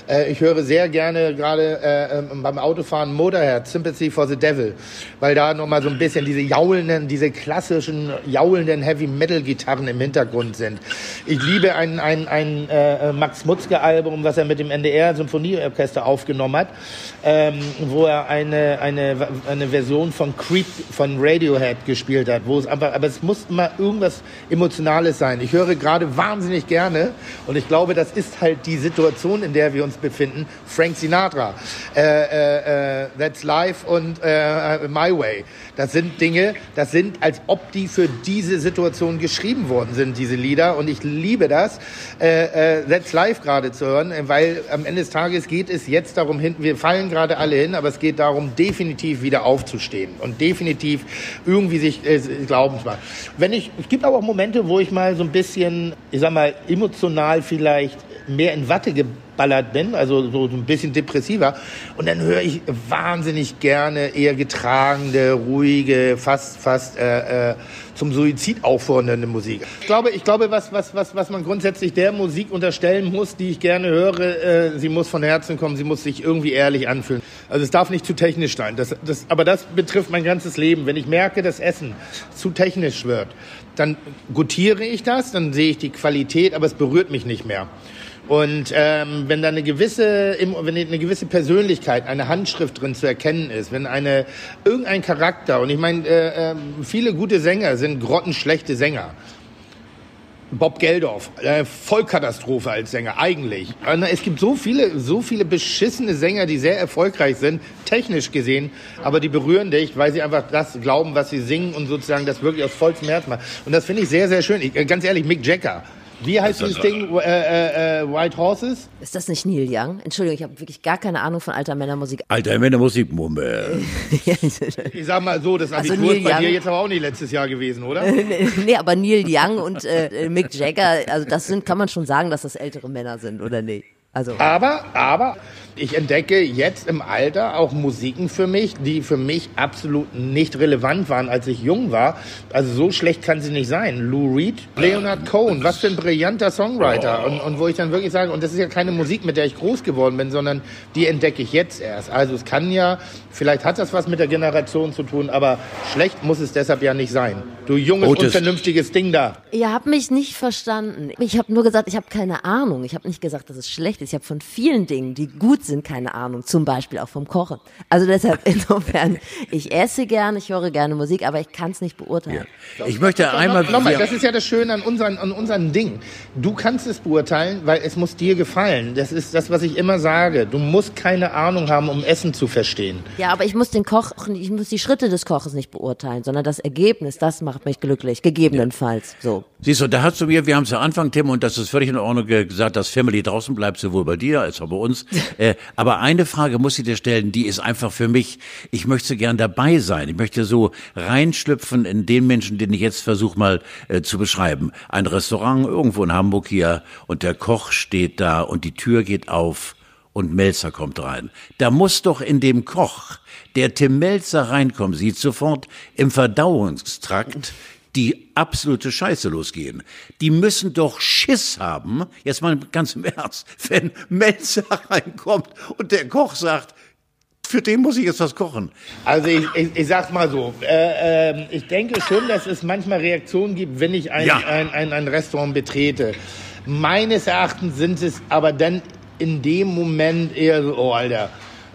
Äh, ich höre sehr gerne gerade äh, ähm, beim Autofahren Motorhead, Sympathy for the Devil, weil da nochmal so ein bisschen diese jaulenden, diese klassischen jaulenden Heavy Metal Gitarren im Hintergrund sind. Ich liebe ein, ein, ein äh, Max Mutzke Album, was er mit dem NDR Symphonieorchester aufgenommen hat, ähm, wo er eine, eine, eine Version von Creep von Radiohead gespielt hat, wo es einfach, aber es muss immer irgendwas Emotionales sein. Ich höre gerade wahnsinnig gerne und ich glaube, das ist halt die Situation, in der wir uns befinden, Frank Sinatra, äh, äh, äh, That's Life und äh, My Way. Das sind Dinge, das sind, als ob die für diese Situation geschrieben worden sind, diese Lieder. Und ich liebe das, äh, äh, That's Life gerade zu hören, weil am Ende des Tages geht es jetzt darum wir fallen gerade alle hin, aber es geht darum, definitiv wieder aufzustehen und definitiv irgendwie sich äh, glauben zu machen. Wenn ich, es gibt aber auch Momente, wo ich mal so ein bisschen, ich sag mal, emotional vielleicht mehr in Watte geballert bin, also so, so ein bisschen depressiver. Und dann höre ich wahnsinnig gerne eher getragene, ruhige, fast, fast äh, äh, zum Suizid auffordernde Musik. Ich glaube, ich glaube, was, was, was, was man grundsätzlich der Musik unterstellen muss, die ich gerne höre, äh, sie muss von Herzen kommen, sie muss sich irgendwie ehrlich anfühlen. Also es darf nicht zu technisch sein. Das, das, aber das betrifft mein ganzes Leben. Wenn ich merke, dass Essen zu technisch wird, dann gutiere ich das, dann sehe ich die Qualität, aber es berührt mich nicht mehr. Und ähm, wenn da eine gewisse, wenn eine gewisse Persönlichkeit, eine Handschrift drin zu erkennen ist, wenn eine irgendein Charakter und ich meine, äh, äh, viele gute Sänger sind grottenschlechte Sänger. Bob Geldorf, äh, Vollkatastrophe als Sänger, eigentlich. Es gibt so viele, so viele beschissene Sänger, die sehr erfolgreich sind, technisch gesehen, aber die berühren dich, weil sie einfach das glauben, was sie singen und sozusagen das wirklich aus vollstem Herzen machen. Und das finde ich sehr, sehr schön. Ich, äh, ganz ehrlich, Mick Jagger, wie heißt dieses Ding? Äh, äh, äh, White Horses? Ist das nicht Neil Young? Entschuldigung, ich habe wirklich gar keine Ahnung von alter Männermusik. Alter Männermusik, Mumme. [laughs] ich sag mal so, das also Abitur also ist bei Young, dir jetzt aber auch nicht letztes Jahr gewesen, oder? [laughs] nee, aber Neil Young und äh, Mick Jagger, also das sind, kann man schon sagen, dass das ältere Männer sind, oder nicht? Also. Aber, aber ich entdecke jetzt im Alter auch Musiken für mich, die für mich absolut nicht relevant waren, als ich jung war. Also so schlecht kann sie nicht sein. Lou Reed, Leonard Cohen, was für ein brillanter Songwriter. Und, und wo ich dann wirklich sage, und das ist ja keine Musik, mit der ich groß geworden bin, sondern die entdecke ich jetzt erst. Also es kann ja, vielleicht hat das was mit der Generation zu tun, aber schlecht muss es deshalb ja nicht sein. Du junges, Otis. unvernünftiges Ding da. Ihr habt mich nicht verstanden. Ich habe nur gesagt, ich habe keine Ahnung. Ich habe nicht gesagt, dass es schlecht ist. Ich habe von vielen Dingen, die gut sind, keine Ahnung. Zum Beispiel auch vom Kochen. Also deshalb [laughs] insofern, ich esse gerne, ich höre gerne Musik, aber ich kann es nicht beurteilen. Ja. Ich möchte noch, einmal... Nochmal, das ist ja das Schöne an unseren, an unseren Ding. Du kannst es beurteilen, weil es muss dir gefallen. Das ist das, was ich immer sage. Du musst keine Ahnung haben, um Essen zu verstehen. Ja, aber ich muss den Koch, ich muss die Schritte des Koches nicht beurteilen, sondern das Ergebnis, das macht mich glücklich, gegebenenfalls. So. Siehst du, da hast du mir, wir haben es ja Anfang, Tim, und das ist völlig in Ordnung gesagt, dass Family draußen bleibt, sowohl bei dir als auch bei uns. äh, [laughs] aber eine Frage muss ich dir stellen, die ist einfach für mich, ich möchte gern dabei sein. Ich möchte so reinschlüpfen in den Menschen, den ich jetzt versuche mal äh, zu beschreiben. Ein Restaurant irgendwo in Hamburg hier und der Koch steht da und die Tür geht auf und Melzer kommt rein. Da muss doch in dem Koch, der Tim Melzer reinkommt, sieht sofort im Verdauungstrakt die absolute Scheiße losgehen. Die müssen doch Schiss haben, jetzt mal ganz im Ernst, wenn Melzer [laughs] reinkommt und der Koch sagt, für den muss ich jetzt was kochen. Also ich, ich, ich sag's mal so, äh, äh, ich denke schon, dass es manchmal Reaktionen gibt, wenn ich ein, Ja. ein, ein, ein Restaurant betrete. Meines Erachtens sind es aber dann in dem Moment eher so, oh Alter,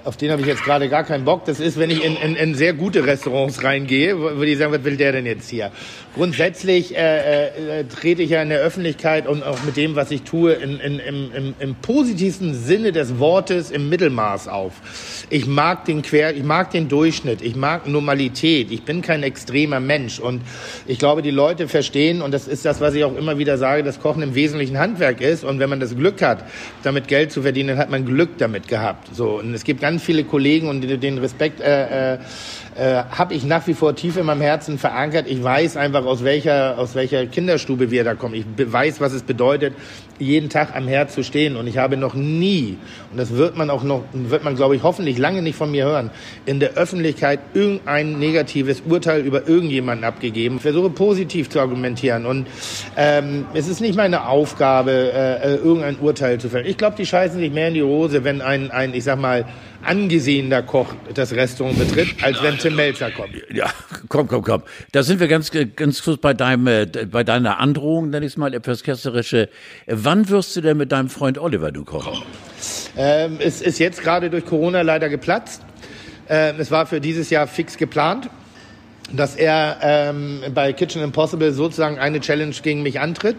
auf den habe ich jetzt gerade gar keinen Bock. Das ist, wenn ich in, in, in sehr gute Restaurants reingehe, würde ich sagen, was will der denn jetzt hier? Grundsätzlich äh, äh, trete ich ja in der Öffentlichkeit und auch mit dem, was ich tue, in, in, im, im, im positivsten Sinne des Wortes im Mittelmaß auf. Ich mag den Quer, ich mag den Durchschnitt, ich mag Normalität. Ich bin kein extremer Mensch und ich glaube, die Leute verstehen und das ist das, was ich auch immer wieder sage, dass Kochen im Wesentlichen Handwerk ist und wenn man das Glück hat, damit Geld zu verdienen, dann hat man Glück damit gehabt. So und es gibt ganz viele Kollegen und den Respekt äh, äh, äh, habe ich nach wie vor tief in meinem Herzen verankert. Ich weiß einfach, aus welcher, aus welcher Kinderstube wir da kommen. Ich weiß, was es bedeutet, jeden Tag am Herd zu stehen. Und ich habe noch nie, und das wird man auch noch, wird man, glaube ich, hoffentlich lange nicht von mir hören, in der Öffentlichkeit irgendein negatives Urteil über irgendjemanden abgegeben. Ich versuche positiv zu argumentieren. Und ähm, es ist nicht meine Aufgabe, äh, äh, irgendein Urteil zu fällen. Ich glaube, die scheißen sich mehr in die Hose, wenn ein, ein ich sag mal, angesehener Koch das Restaurant betritt, als wenn Tim Melzer kommt. Ja, komm, komm, komm. Da sind wir ganz, ganz kurz bei deinem, äh, bei deiner Androhung, nenne ich es mal, etwas ketzerische. Wann wirst du denn mit deinem Freund Oliver du kochen? Ähm, es ist jetzt gerade durch Corona leider geplatzt. Ähm, es war für dieses Jahr fix geplant, dass er ähm, bei Kitchen Impossible sozusagen eine Challenge gegen mich antritt.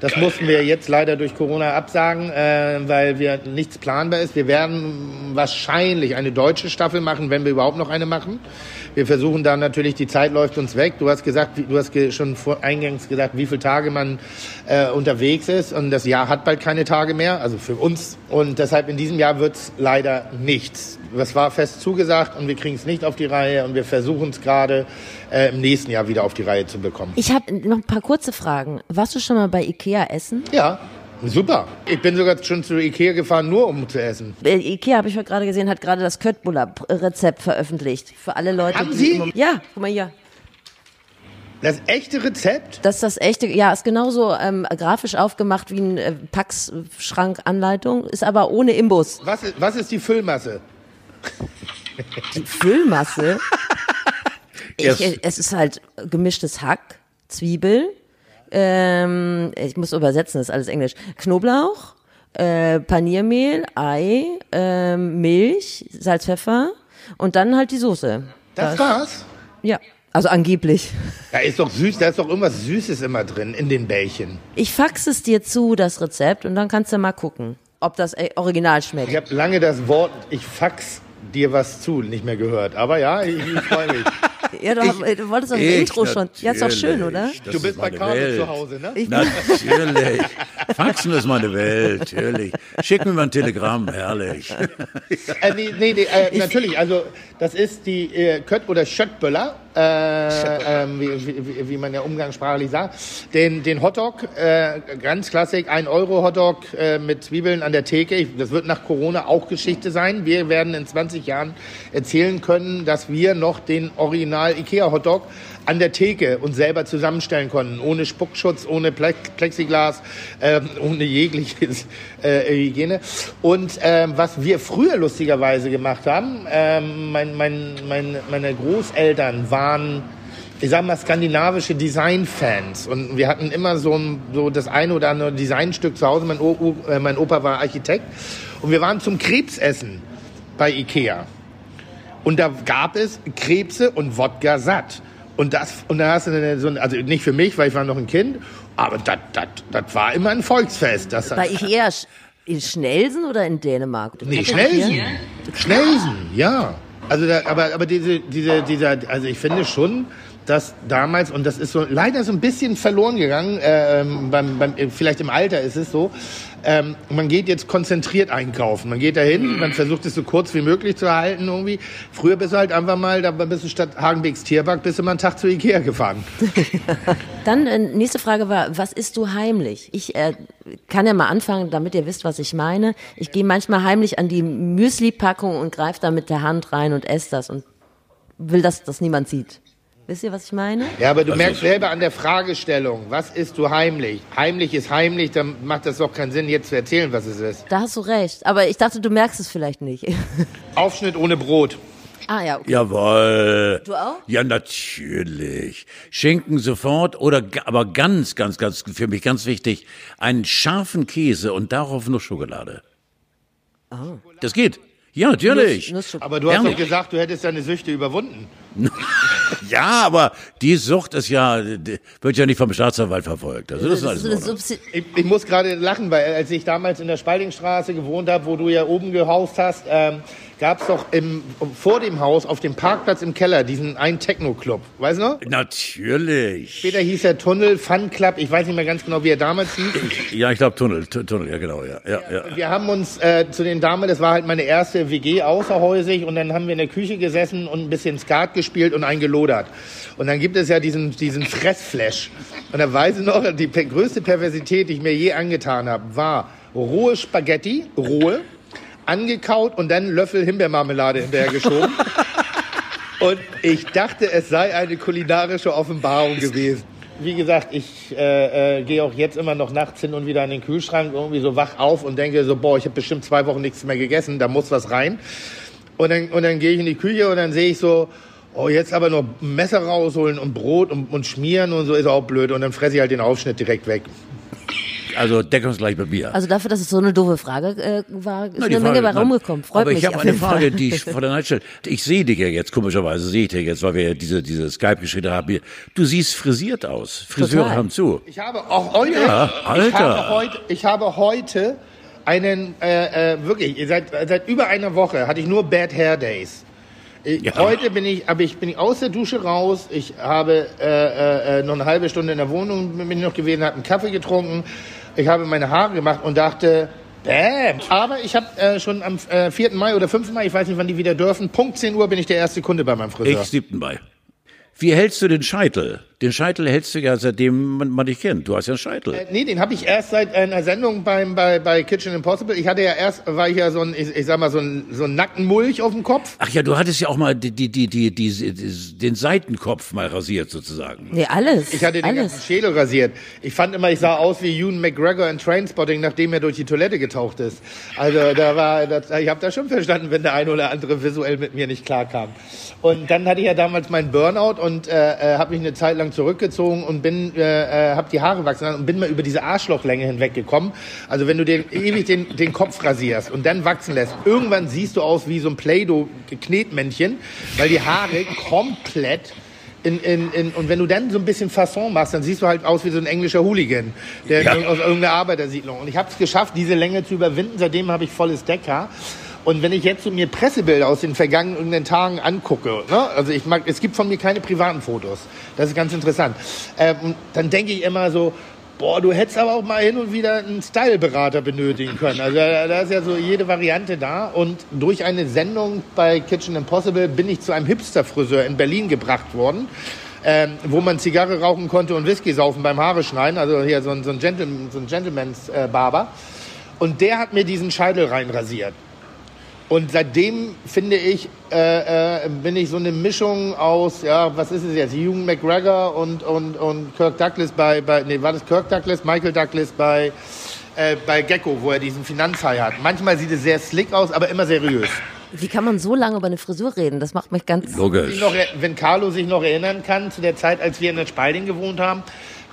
Das mussten wir jetzt leider durch Corona absagen, äh, weil wir nichts planbar ist. Wir werden wahrscheinlich eine deutsche Staffel machen, wenn wir überhaupt noch eine machen. Wir versuchen da natürlich, die Zeit läuft uns weg. Du hast gesagt, du hast schon vor, eingangs gesagt, wie viele Tage man äh, unterwegs ist. Und das Jahr hat bald keine Tage mehr, also für uns. Und deshalb in diesem Jahr wird's leider nichts. Das war fest zugesagt und wir kriegen es nicht auf die Reihe und wir versuchen es gerade äh, im nächsten Jahr wieder auf die Reihe zu bekommen. Ich habe noch ein paar kurze Fragen. Warst du schon mal bei Ikea essen? Ja, super. Ich bin sogar schon zu Ikea gefahren, nur um zu essen. Äh, Ikea, habe ich heute gerade gesehen, hat gerade das Köttbullar-Rezept veröffentlicht. Für alle Leute, Haben. Sie? im Moment- Ja, guck mal hier. Das echte Rezept? Das ist das echte, ja, ist genauso ähm, grafisch aufgemacht wie ein äh, Packschrank-Anleitung, ist aber ohne Imbus. Was, ist- was ist die Füllmasse? Die Füllmasse, [laughs] ich, es ist halt gemischtes Hack, Zwiebel, ähm, ich muss übersetzen, das ist alles Englisch, Knoblauch, äh, Paniermehl, Ei, ähm, Milch, Salz, Pfeffer und dann halt die Soße. Das war's? Ja, also angeblich. Da ist doch süß, da ist doch irgendwas Süßes immer drin in den Bällchen. Ich fax es dir zu, das Rezept, und dann kannst du mal gucken, ob das äh, original schmeckt. Ich habe lange das Wort, ich fax dir was zu, nicht mehr gehört. Aber ja, ich, ich freue mich. [laughs] Ja, du, hab- du wolltest das Ich Intro schon. Ja, ist doch schön, oder? du bist ist bei Welt. zu Hause, ne? Ich, Natürlich. Faxen ist meine Welt, natürlich. Schick mir mal ein Telegramm, herrlich. Äh, nee, nee, nee äh, natürlich. Also das ist die äh, Kött oder Schöttböller, äh, ähm, wie, wie, wie man ja umgangssprachlich sagt. Den, den Hotdog, äh, ganz klassisch, ein Euro Hotdog äh, mit Zwiebeln an der Theke. Das wird nach Corona auch Geschichte sein. Wir werden in 20 Jahren erzählen können, dass wir noch den Original Ikea Hotdog an der Theke uns selber zusammenstellen konnten, ohne Spuckschutz, ohne Ple- Plexiglas, ähm, ohne jegliches äh, Hygiene. Und ähm, was wir früher lustigerweise gemacht haben, ähm, mein, mein, mein, meine Großeltern waren ich sag mal, skandinavische Design-Fans. Und wir hatten immer so, ein, so das eine oder andere Designstück zu Hause. Mein, o äh, mein Opa war Architekt. Und wir waren zum Krebsessen bei Ikea. Und da gab es Krebse und Wodka satt. Und das, und da hast du eine, so, also nicht für mich, weil ich war noch ein Kind, aber das, das, das war immer ein Volksfest. Das, Bei Ikea in Schnelsen oder in Dänemark? Nee, Schnelsen. Schnelsen, ja. Also, da, aber, aber diese, diese, dieser, also ich finde schon, dass damals, und das ist so leider so ein bisschen verloren gegangen, äh, beim, beim, vielleicht im Alter ist es so, ähm, man geht jetzt konzentriert einkaufen. Man geht dahin, man versucht es so kurz wie möglich zu erhalten irgendwie. Früher bist du halt einfach mal, da bist du statt Hagenbecks Tierpark, bist du mal einen Tag zu Ikea gefahren. [laughs] Dann äh, nächste Frage war, was isst du heimlich? Ich äh, kann ja mal anfangen, damit ihr wisst, was ich meine. Ich gehe manchmal heimlich an die Müsli-Packung und greife da mit der Hand rein und esse das und will, dass das niemand sieht. Wisst ihr, was ich meine? Ja, aber du also merkst selber an der Fragestellung, was isst du heimlich? Heimlich ist heimlich, dann macht das doch keinen Sinn, jetzt zu erzählen, was es ist. Da hast du recht, aber ich dachte, du merkst es vielleicht nicht. [laughs] Aufschnitt ohne Brot. Ah ja, okay. Jawohl. Du auch? Ja, natürlich. Schinken sofort oder aber ganz, ganz, ganz, für mich ganz wichtig, einen scharfen Käse und darauf nur Schokolade. Oh. Das geht. Ja, natürlich. Nuss, Nuss aber du hast doch gesagt, du hättest deine Süchte überwunden. [laughs] ja, aber die Sucht ist ja, wird ja nicht vom Staatsanwalt verfolgt. Also das, das ist alles ich, ich, muss gerade lachen, weil als ich damals in der Spaldingstraße gewohnt habe, wo du ja oben gehaust hast, ähm, gab es doch im, vor dem Haus auf dem Parkplatz im Keller diesen einen Techno-Club. Weißt du noch? Natürlich. Später hieß er Tunnel, Fun Club. Ich weiß nicht mehr ganz genau, wie er damals hieß. Ja, ich glaube Tunnel, Tunnel, ja genau, ja. ja, ja. Wir haben uns äh, zu den Damen, das war halt meine erste WG außerhäusig und dann haben wir in der Küche gesessen und ein bisschen Skat gespielt und eingelodert. Und dann gibt es ja diesen, diesen Fressflash. Und da weiß ich noch, die größte Perversität, die ich mir je angetan habe, war rohe Spaghetti, rohe, angekaut und dann Löffel Himbeermarmelade hinterher geschoben. [laughs] und ich dachte, es sei eine kulinarische Offenbarung gewesen. Wie gesagt, ich äh, äh, gehe auch jetzt immer noch nachts hin und wieder in den Kühlschrank, irgendwie so wach auf und denke so, boah, ich habe bestimmt zwei Wochen nichts mehr gegessen, da muss was rein. Und dann, und dann gehe ich in die Küche und dann sehe ich so, oh, jetzt aber nur Messer rausholen und Brot und, und schmieren und so ist auch blöd. Und dann fresse ich halt den Aufschnitt direkt weg. Also deckungsgleich mit mir. Also dafür, dass es so eine doofe Frage äh, war, ist Na, eine Frage, Menge bei rumgekommen. Freut aber mich. Aber ich habe eine Frage, die [laughs] ich vor der Nacht stelle. Ich sehe dich ja jetzt, komischerweise sehe ich dich jetzt, weil wir ja diese, diese Skype-Geschichte haben. Du siehst frisiert aus. Friseure Total. haben zu. Ich habe auch heute, ja, Alter. Ich habe heute, ich habe heute einen, äh, äh, wirklich, seit, seit über einer Woche hatte ich nur Bad Hair Days. Ja. Heute bin ich, aber ich bin aus der Dusche raus. Ich habe äh, äh, noch eine halbe Stunde in der Wohnung bin ich noch gewesen, habe einen Kaffee getrunken, ich habe meine Haare gemacht und dachte, Bäm. Aber ich habe äh, schon am äh, 4. Mai oder 5. Mai, ich weiß nicht, wann die wieder dürfen, Punkt 10 Uhr bin ich der erste Kunde bei meinem Friseur. Ich 7. Mai. Wie hältst du den Scheitel? Den Scheitel hältst du ja seitdem man, man dich kennt. Du hast ja einen Scheitel. Äh, nee, den habe ich erst seit einer Sendung beim, bei, bei Kitchen Impossible. Ich hatte ja erst, war ich ja so ein, ich, ich sag mal, so ein, so ein Nackenmulch auf dem Kopf. Ach ja, du hattest ja auch mal die, die, die, die, die, die den Seitenkopf mal rasiert sozusagen. Nee, alles. Ich hatte den alles. ganzen Schädel rasiert. Ich fand immer, ich sah aus wie Ewan McGregor in Trainspotting, nachdem er durch die Toilette getaucht ist. Also da war, das, ich habe da schon verstanden, wenn der eine oder andere visuell mit mir nicht klarkam. Und dann hatte ich ja damals meinen Burnout und äh, äh habe mich eine Zeit lang zurückgezogen und bin, äh, äh habe die Haare wachsen lassen und bin mal über diese Arschlochlänge hinweggekommen. Also wenn du den, ewig den, den Kopf rasierst und dann wachsen lässt, irgendwann siehst du aus wie so ein Play-Doh-Knetmännchen, weil die Haare komplett in, in, in, und wenn du dann so ein bisschen Fasson machst, dann siehst du halt aus wie so ein englischer Hooligan, der ja. aus irgendeiner Arbeitersiedlung. Und ich habe es geschafft, diese Länge zu überwinden. Seitdem habe ich volles Deckhaar. Und wenn ich jetzt so mir Pressebilder aus den vergangenen Tagen angucke, ne, also ich mag, es gibt von mir keine privaten Fotos. Das ist ganz interessant. Ähm, dann denke ich immer so, boah, du hättest aber auch mal hin und wieder einen Styleberater benötigen können. Also da ist ja so jede Variante da. Und durch eine Sendung bei Kitchen Impossible bin ich zu einem Hipster-Friseur in Berlin gebracht worden. Ähm, wo man Zigarre rauchen konnte und Whisky saufen beim Haare schneiden, also hier so ein, so ein, Gentleman, so ein Gentleman's äh, Barber. Und der hat mir diesen Scheitel reinrasiert. Und seitdem finde ich, äh, äh, bin ich so eine Mischung aus, ja, was ist es jetzt? Hugh McGregor und, und, und Kirk Douglas bei, bei, nee, war das Kirk Douglas? Michael Douglas bei, äh, bei Gecko, wo er diesen Finanzhai hat. Manchmal sieht es sehr slick aus, aber immer seriös. Wie kann man so lange über eine Frisur reden? Das macht mich ganz... Logisch. Noch, wenn Carlo sich noch erinnern kann, zu der Zeit, als wir in der Spalding gewohnt haben,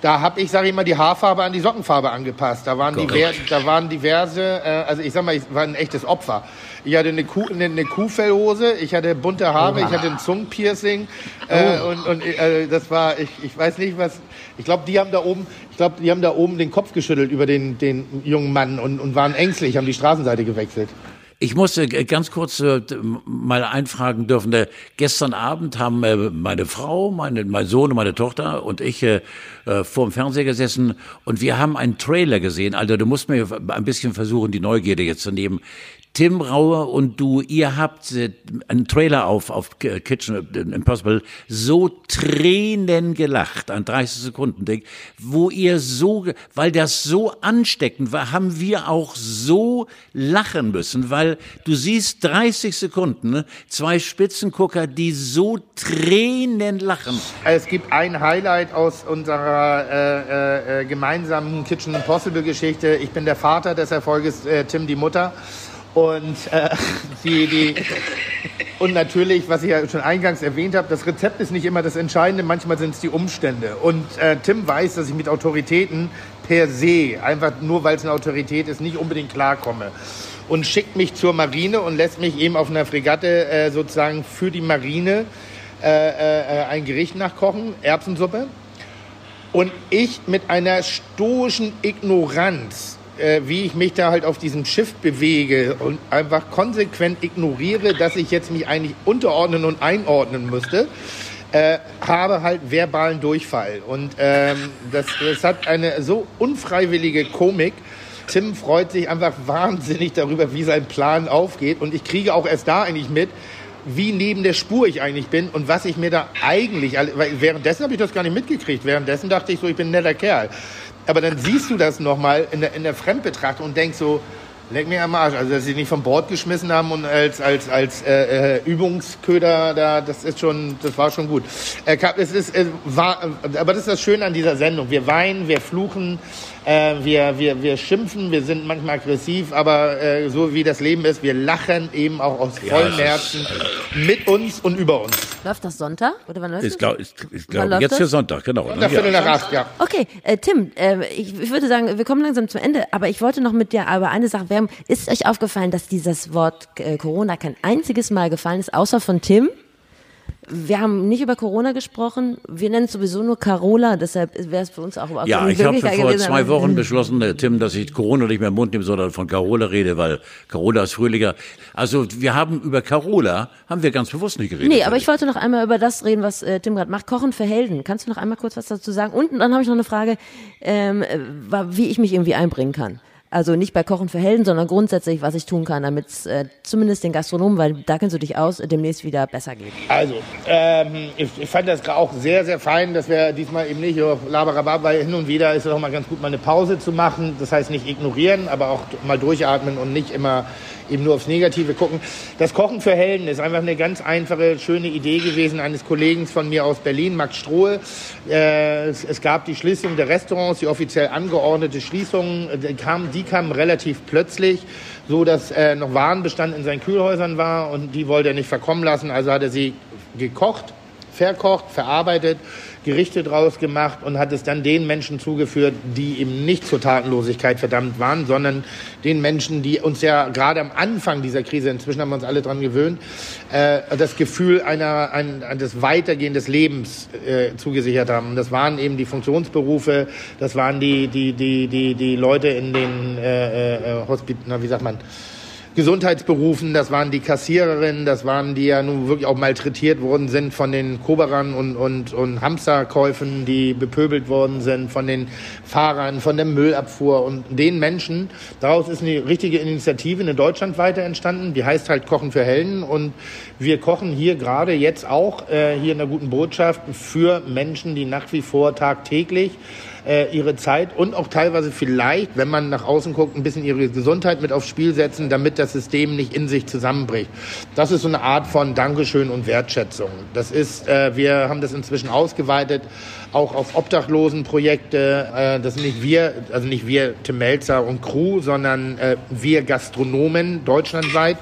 da habe ich, sage ich mal, die Haarfarbe an die Sockenfarbe angepasst. Da waren, diver, da waren diverse, äh, also ich sag mal, ich war ein echtes Opfer. Ich hatte eine, Kuh, eine, eine Kuhfellhose, ich hatte bunte Haare, Oha. ich hatte ein Zungenpiercing äh, oh. und, und äh, das war, ich, ich weiß nicht was, ich glaube, die haben da oben, ich glaube, die haben da oben den Kopf geschüttelt über den, den jungen Mann und, und waren ängstlich, haben die Straßenseite gewechselt. Ich musste ganz kurz äh, mal einfragen dürfen. Äh, gestern Abend haben äh, meine Frau, meine, mein Sohn und meine Tochter und ich äh, äh, vor dem Fernseher gesessen und wir haben einen Trailer gesehen. Alter, du musst mir ein bisschen versuchen, die Neugierde jetzt zu nehmen. Tim Rauer und du, ihr habt äh, einen Trailer auf, auf Kitchen Impossible so Tränen gelacht, an 30 Sekunden, Ding, wo ihr so, weil das so ansteckend war, haben wir auch so lachen müssen, weil du siehst 30 Sekunden, ne, zwei Spitzengucker, die so Tränen lachen. Es gibt ein Highlight aus unserer äh, äh, gemeinsamen Kitchen Impossible Geschichte. Ich bin der Vater des Erfolges, äh, Tim die Mutter. Und, äh, [laughs] die, die, und natürlich, was ich ja schon eingangs erwähnt habe, das Rezept ist nicht immer das Entscheidende, manchmal sind es die Umstände. Und äh, Tim weiß, dass ich mit Autoritäten per se, einfach nur weil es eine Autorität ist, nicht unbedingt klarkomme. Und schickt mich zur Marine und lässt mich eben auf einer Fregatte äh, sozusagen für die Marine äh, äh, ein Gericht nachkochen, Erbsensuppe. Und ich mit einer stoischen Ignoranz äh, wie ich mich da halt auf diesem Schiff bewege und einfach konsequent ignoriere, dass ich jetzt mich eigentlich unterordnen und einordnen müsste, äh, habe halt verbalen Durchfall. Und ähm, das, das hat eine so unfreiwillige Komik. Tim freut sich einfach wahnsinnig darüber, wie sein Plan aufgeht. Und ich kriege auch erst da eigentlich mit, wie neben der Spur ich eigentlich bin und was ich mir da eigentlich, weil währenddessen habe ich das gar nicht mitgekriegt. Währenddessen dachte ich so, ich bin ein netter Kerl. Aber dann siehst du das nochmal in der, in der Fremdbetrachtung und denkst so, leck mir am Arsch. Also, dass sie nicht vom Bord geschmissen haben und als, als, als äh, äh Übungsköder da, das ist schon, das war schon gut. Äh, es ist, äh, war, aber das ist das Schöne an dieser Sendung. Wir weinen, wir fluchen, äh, wir, wir, wir schimpfen, wir sind manchmal aggressiv, aber äh, so wie das Leben ist, wir lachen eben auch aus vollem ja, Herzen mit uns und über uns. Läuft das Sonntag? Oder wann läuft ich glaub, ich, ich glaube, jetzt für Sonntag, genau. Sonntag, ne? Viertel nach acht, ja. Okay, äh, Tim, äh, ich, ich würde sagen, wir kommen langsam zum Ende, aber ich wollte noch mit dir aber eine Sache wärmen. Ist euch aufgefallen, dass dieses Wort äh, Corona kein einziges Mal gefallen ist, außer von Tim? Wir haben nicht über Corona gesprochen. Wir nennen es sowieso nur Carola, deshalb wäre es für uns auch überhaupt Ja, ich habe vor zwei Wochen beschlossen, äh, Tim, dass ich Corona nicht mehr im Mund nehme, sondern von Carola rede, weil Carola ist fröhlicher. Also wir haben über Carola, haben wir ganz bewusst nicht geredet. Nee, aber ich wollte noch einmal über das reden, was äh, Tim gerade macht. Kochen für Helden. Kannst du noch einmal kurz was dazu sagen? Und dann habe ich noch eine Frage, ähm, äh, wie ich mich irgendwie einbringen kann. Also nicht bei Kochen für Helden, sondern grundsätzlich, was ich tun kann, damit es äh, zumindest den Gastronomen, weil da kennst du dich aus, demnächst wieder besser geht. Also, ähm, ich, ich, fand das auch sehr, sehr fein, dass wir diesmal eben nicht auf Laberabab, weil hin und wieder ist es auch mal ganz gut, mal eine Pause zu machen. Das heißt nicht ignorieren, aber auch mal durchatmen und nicht immer eben nur aufs Negative gucken. Das Kochen für Helden ist einfach eine ganz einfache, schöne Idee gewesen eines Kollegen von mir aus Berlin, Max Strohe. Äh, es, gab die Schließung der Restaurants, die offiziell angeordnete Schließung, die kamen, die kamen relativ plötzlich, so dass äh, noch Warenbestand in seinen Kühlhäusern war und die wollte er nicht verkommen lassen, also hat er sie gekocht, verkocht, verarbeitet Gerichte draus gemacht und hat es dann den Menschen zugeführt, die eben nicht zur Tatenlosigkeit verdammt waren, sondern den Menschen, die uns ja gerade am Anfang dieser Krise, inzwischen haben wir uns alle dran gewöhnt, äh, das Gefühl einer, ein, des Weitergehen des Lebens äh, zugesichert haben. Das waren eben die Funktionsberufe, das waren die, die, die, die, die Leute in den äh, äh, Hospit, na, wie sagt man, Gesundheitsberufen, das waren die Kassiererinnen, das waren die ja nun wirklich auch malträtiert worden sind von den Koberern und, und, und Hamsterkäufen, die bepöbelt worden sind, von den Fahrern, von der Müllabfuhr und den Menschen. Daraus ist eine richtige Initiative, eine deutschlandweite entstanden, die heißt halt Kochen für Helden und wir kochen hier gerade jetzt auch äh, hier in der guten Botschaft für Menschen, die nach wie vor tagtäglich äh, ihre Zeit und auch teilweise vielleicht, wenn man nach außen guckt, ein bisschen ihre Gesundheit mit aufs Spiel setzen, damit das System nicht in sich zusammenbricht. Das ist so eine Art von Dankeschön und Wertschätzung. Das ist, äh, wir haben das inzwischen ausgeweitet, auch auf Obdachlosenprojekte. Äh, das sind nicht wir, also nicht wir Tim Melzer und Crew, sondern äh, wir Gastronomen deutschlandweit.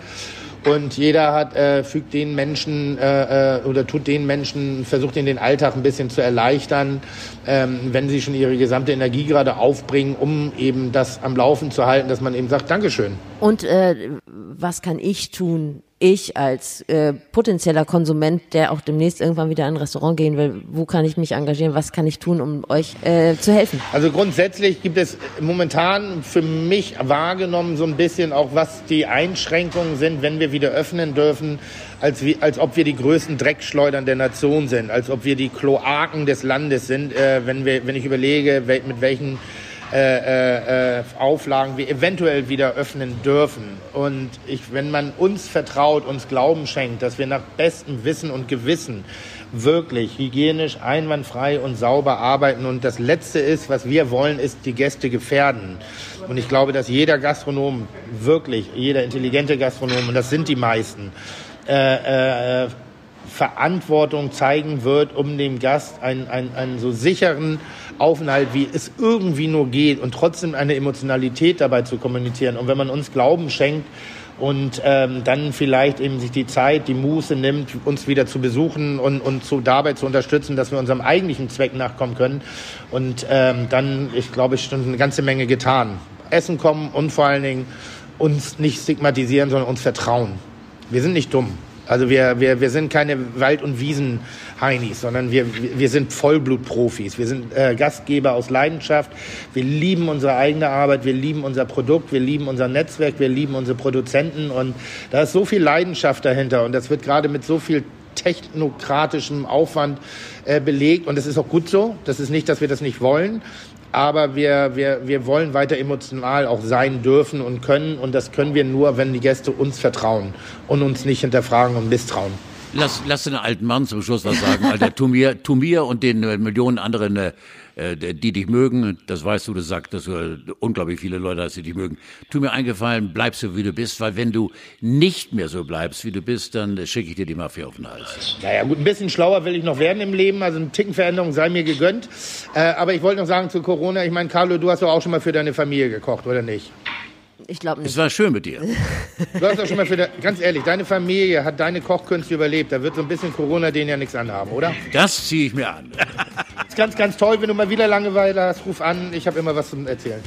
Und jeder hat, äh, fügt den Menschen äh, äh, oder tut den Menschen, versucht ihnen den Alltag ein bisschen zu erleichtern, ähm, wenn sie schon ihre gesamte Energie gerade aufbringen, um eben das am Laufen zu halten, dass man eben sagt, Dankeschön. Und äh, was kann ich tun, ich als äh, potenzieller Konsument, der auch demnächst irgendwann wieder in ein Restaurant gehen will, wo kann ich mich engagieren? Was kann ich tun, um euch äh, zu helfen? Also grundsätzlich gibt es momentan für mich wahrgenommen so ein bisschen auch, was die Einschränkungen sind, wenn wir wieder öffnen dürfen, als, wie, als ob wir die größten Dreckschleudern der Nation sind, als ob wir die Kloaken des Landes sind, äh, wenn, wir, wenn ich überlege, mit welchen äh, äh, Auflagen wir eventuell wieder öffnen dürfen. Und ich, wenn man uns vertraut, uns Glauben schenkt, dass wir nach bestem Wissen und Gewissen wirklich hygienisch, einwandfrei und sauber arbeiten. Und das Letzte ist, was wir wollen, ist die Gäste gefährden. Und ich glaube, dass jeder Gastronom, wirklich jeder intelligente Gastronom, und das sind die meisten, äh, äh, Verantwortung zeigen wird, um dem Gast einen, einen, einen so sicheren Aufenthalt, wie es irgendwie nur geht und trotzdem eine Emotionalität dabei zu kommunizieren. Und wenn man uns Glauben schenkt und ähm, dann vielleicht eben sich die Zeit, die Muße nimmt, uns wieder zu besuchen und, und zu, dabei zu unterstützen, dass wir unserem eigentlichen Zweck nachkommen können. Und ähm, dann, ich glaube, ich schon eine ganze Menge getan. Essen kommen und vor allen Dingen uns nicht stigmatisieren, sondern uns vertrauen. Wir sind nicht dumm. Also wir, wir, wir sind keine Wald- und Wiesen-Heinis, sondern wir, wir sind Vollblutprofis. Wir sind äh, Gastgeber aus Leidenschaft. Wir lieben unsere eigene Arbeit, wir lieben unser Produkt, wir lieben unser Netzwerk, wir lieben unsere Produzenten. Und da ist so viel Leidenschaft dahinter. Und das wird gerade mit so viel technokratischem Aufwand äh, belegt. Und das ist auch gut so. Das ist nicht, dass wir das nicht wollen, aber wir, wir, wir wollen weiter emotional auch sein dürfen und können. Und das können wir nur, wenn die Gäste uns vertrauen und uns nicht hinterfragen und misstrauen. Lass, lass den alten Mann zum Schluss was sagen, Alter. Tu mir, tu mir und den äh, Millionen anderen, äh, äh, die dich mögen, das weißt du, das sagt, dass du äh, unglaublich viele Leute hast, die dich mögen. Tu mir eingefallen, bleib so, wie du bist, weil wenn du nicht mehr so bleibst, wie du bist, dann schicke ich dir die Mafia auf den Hals. Naja, gut, ein bisschen schlauer will ich noch werden im Leben, also eine Tickenveränderung sei mir gegönnt. Äh, aber ich wollte noch sagen zu Corona, ich meine, Carlo, du hast doch auch schon mal für deine Familie gekocht, oder nicht? Ich glaube nicht. Es war schön mit dir. [laughs] Du hast doch schon mal für, ganz ehrlich, deine Familie hat deine Kochkünste überlebt. Da wird so ein bisschen Corona denen ja nichts anhaben, oder? Das ziehe ich mir an. ist ganz, ganz toll. Wenn du mal wieder Langeweile hast, ruf an. Ich habe immer was zum Erzählen.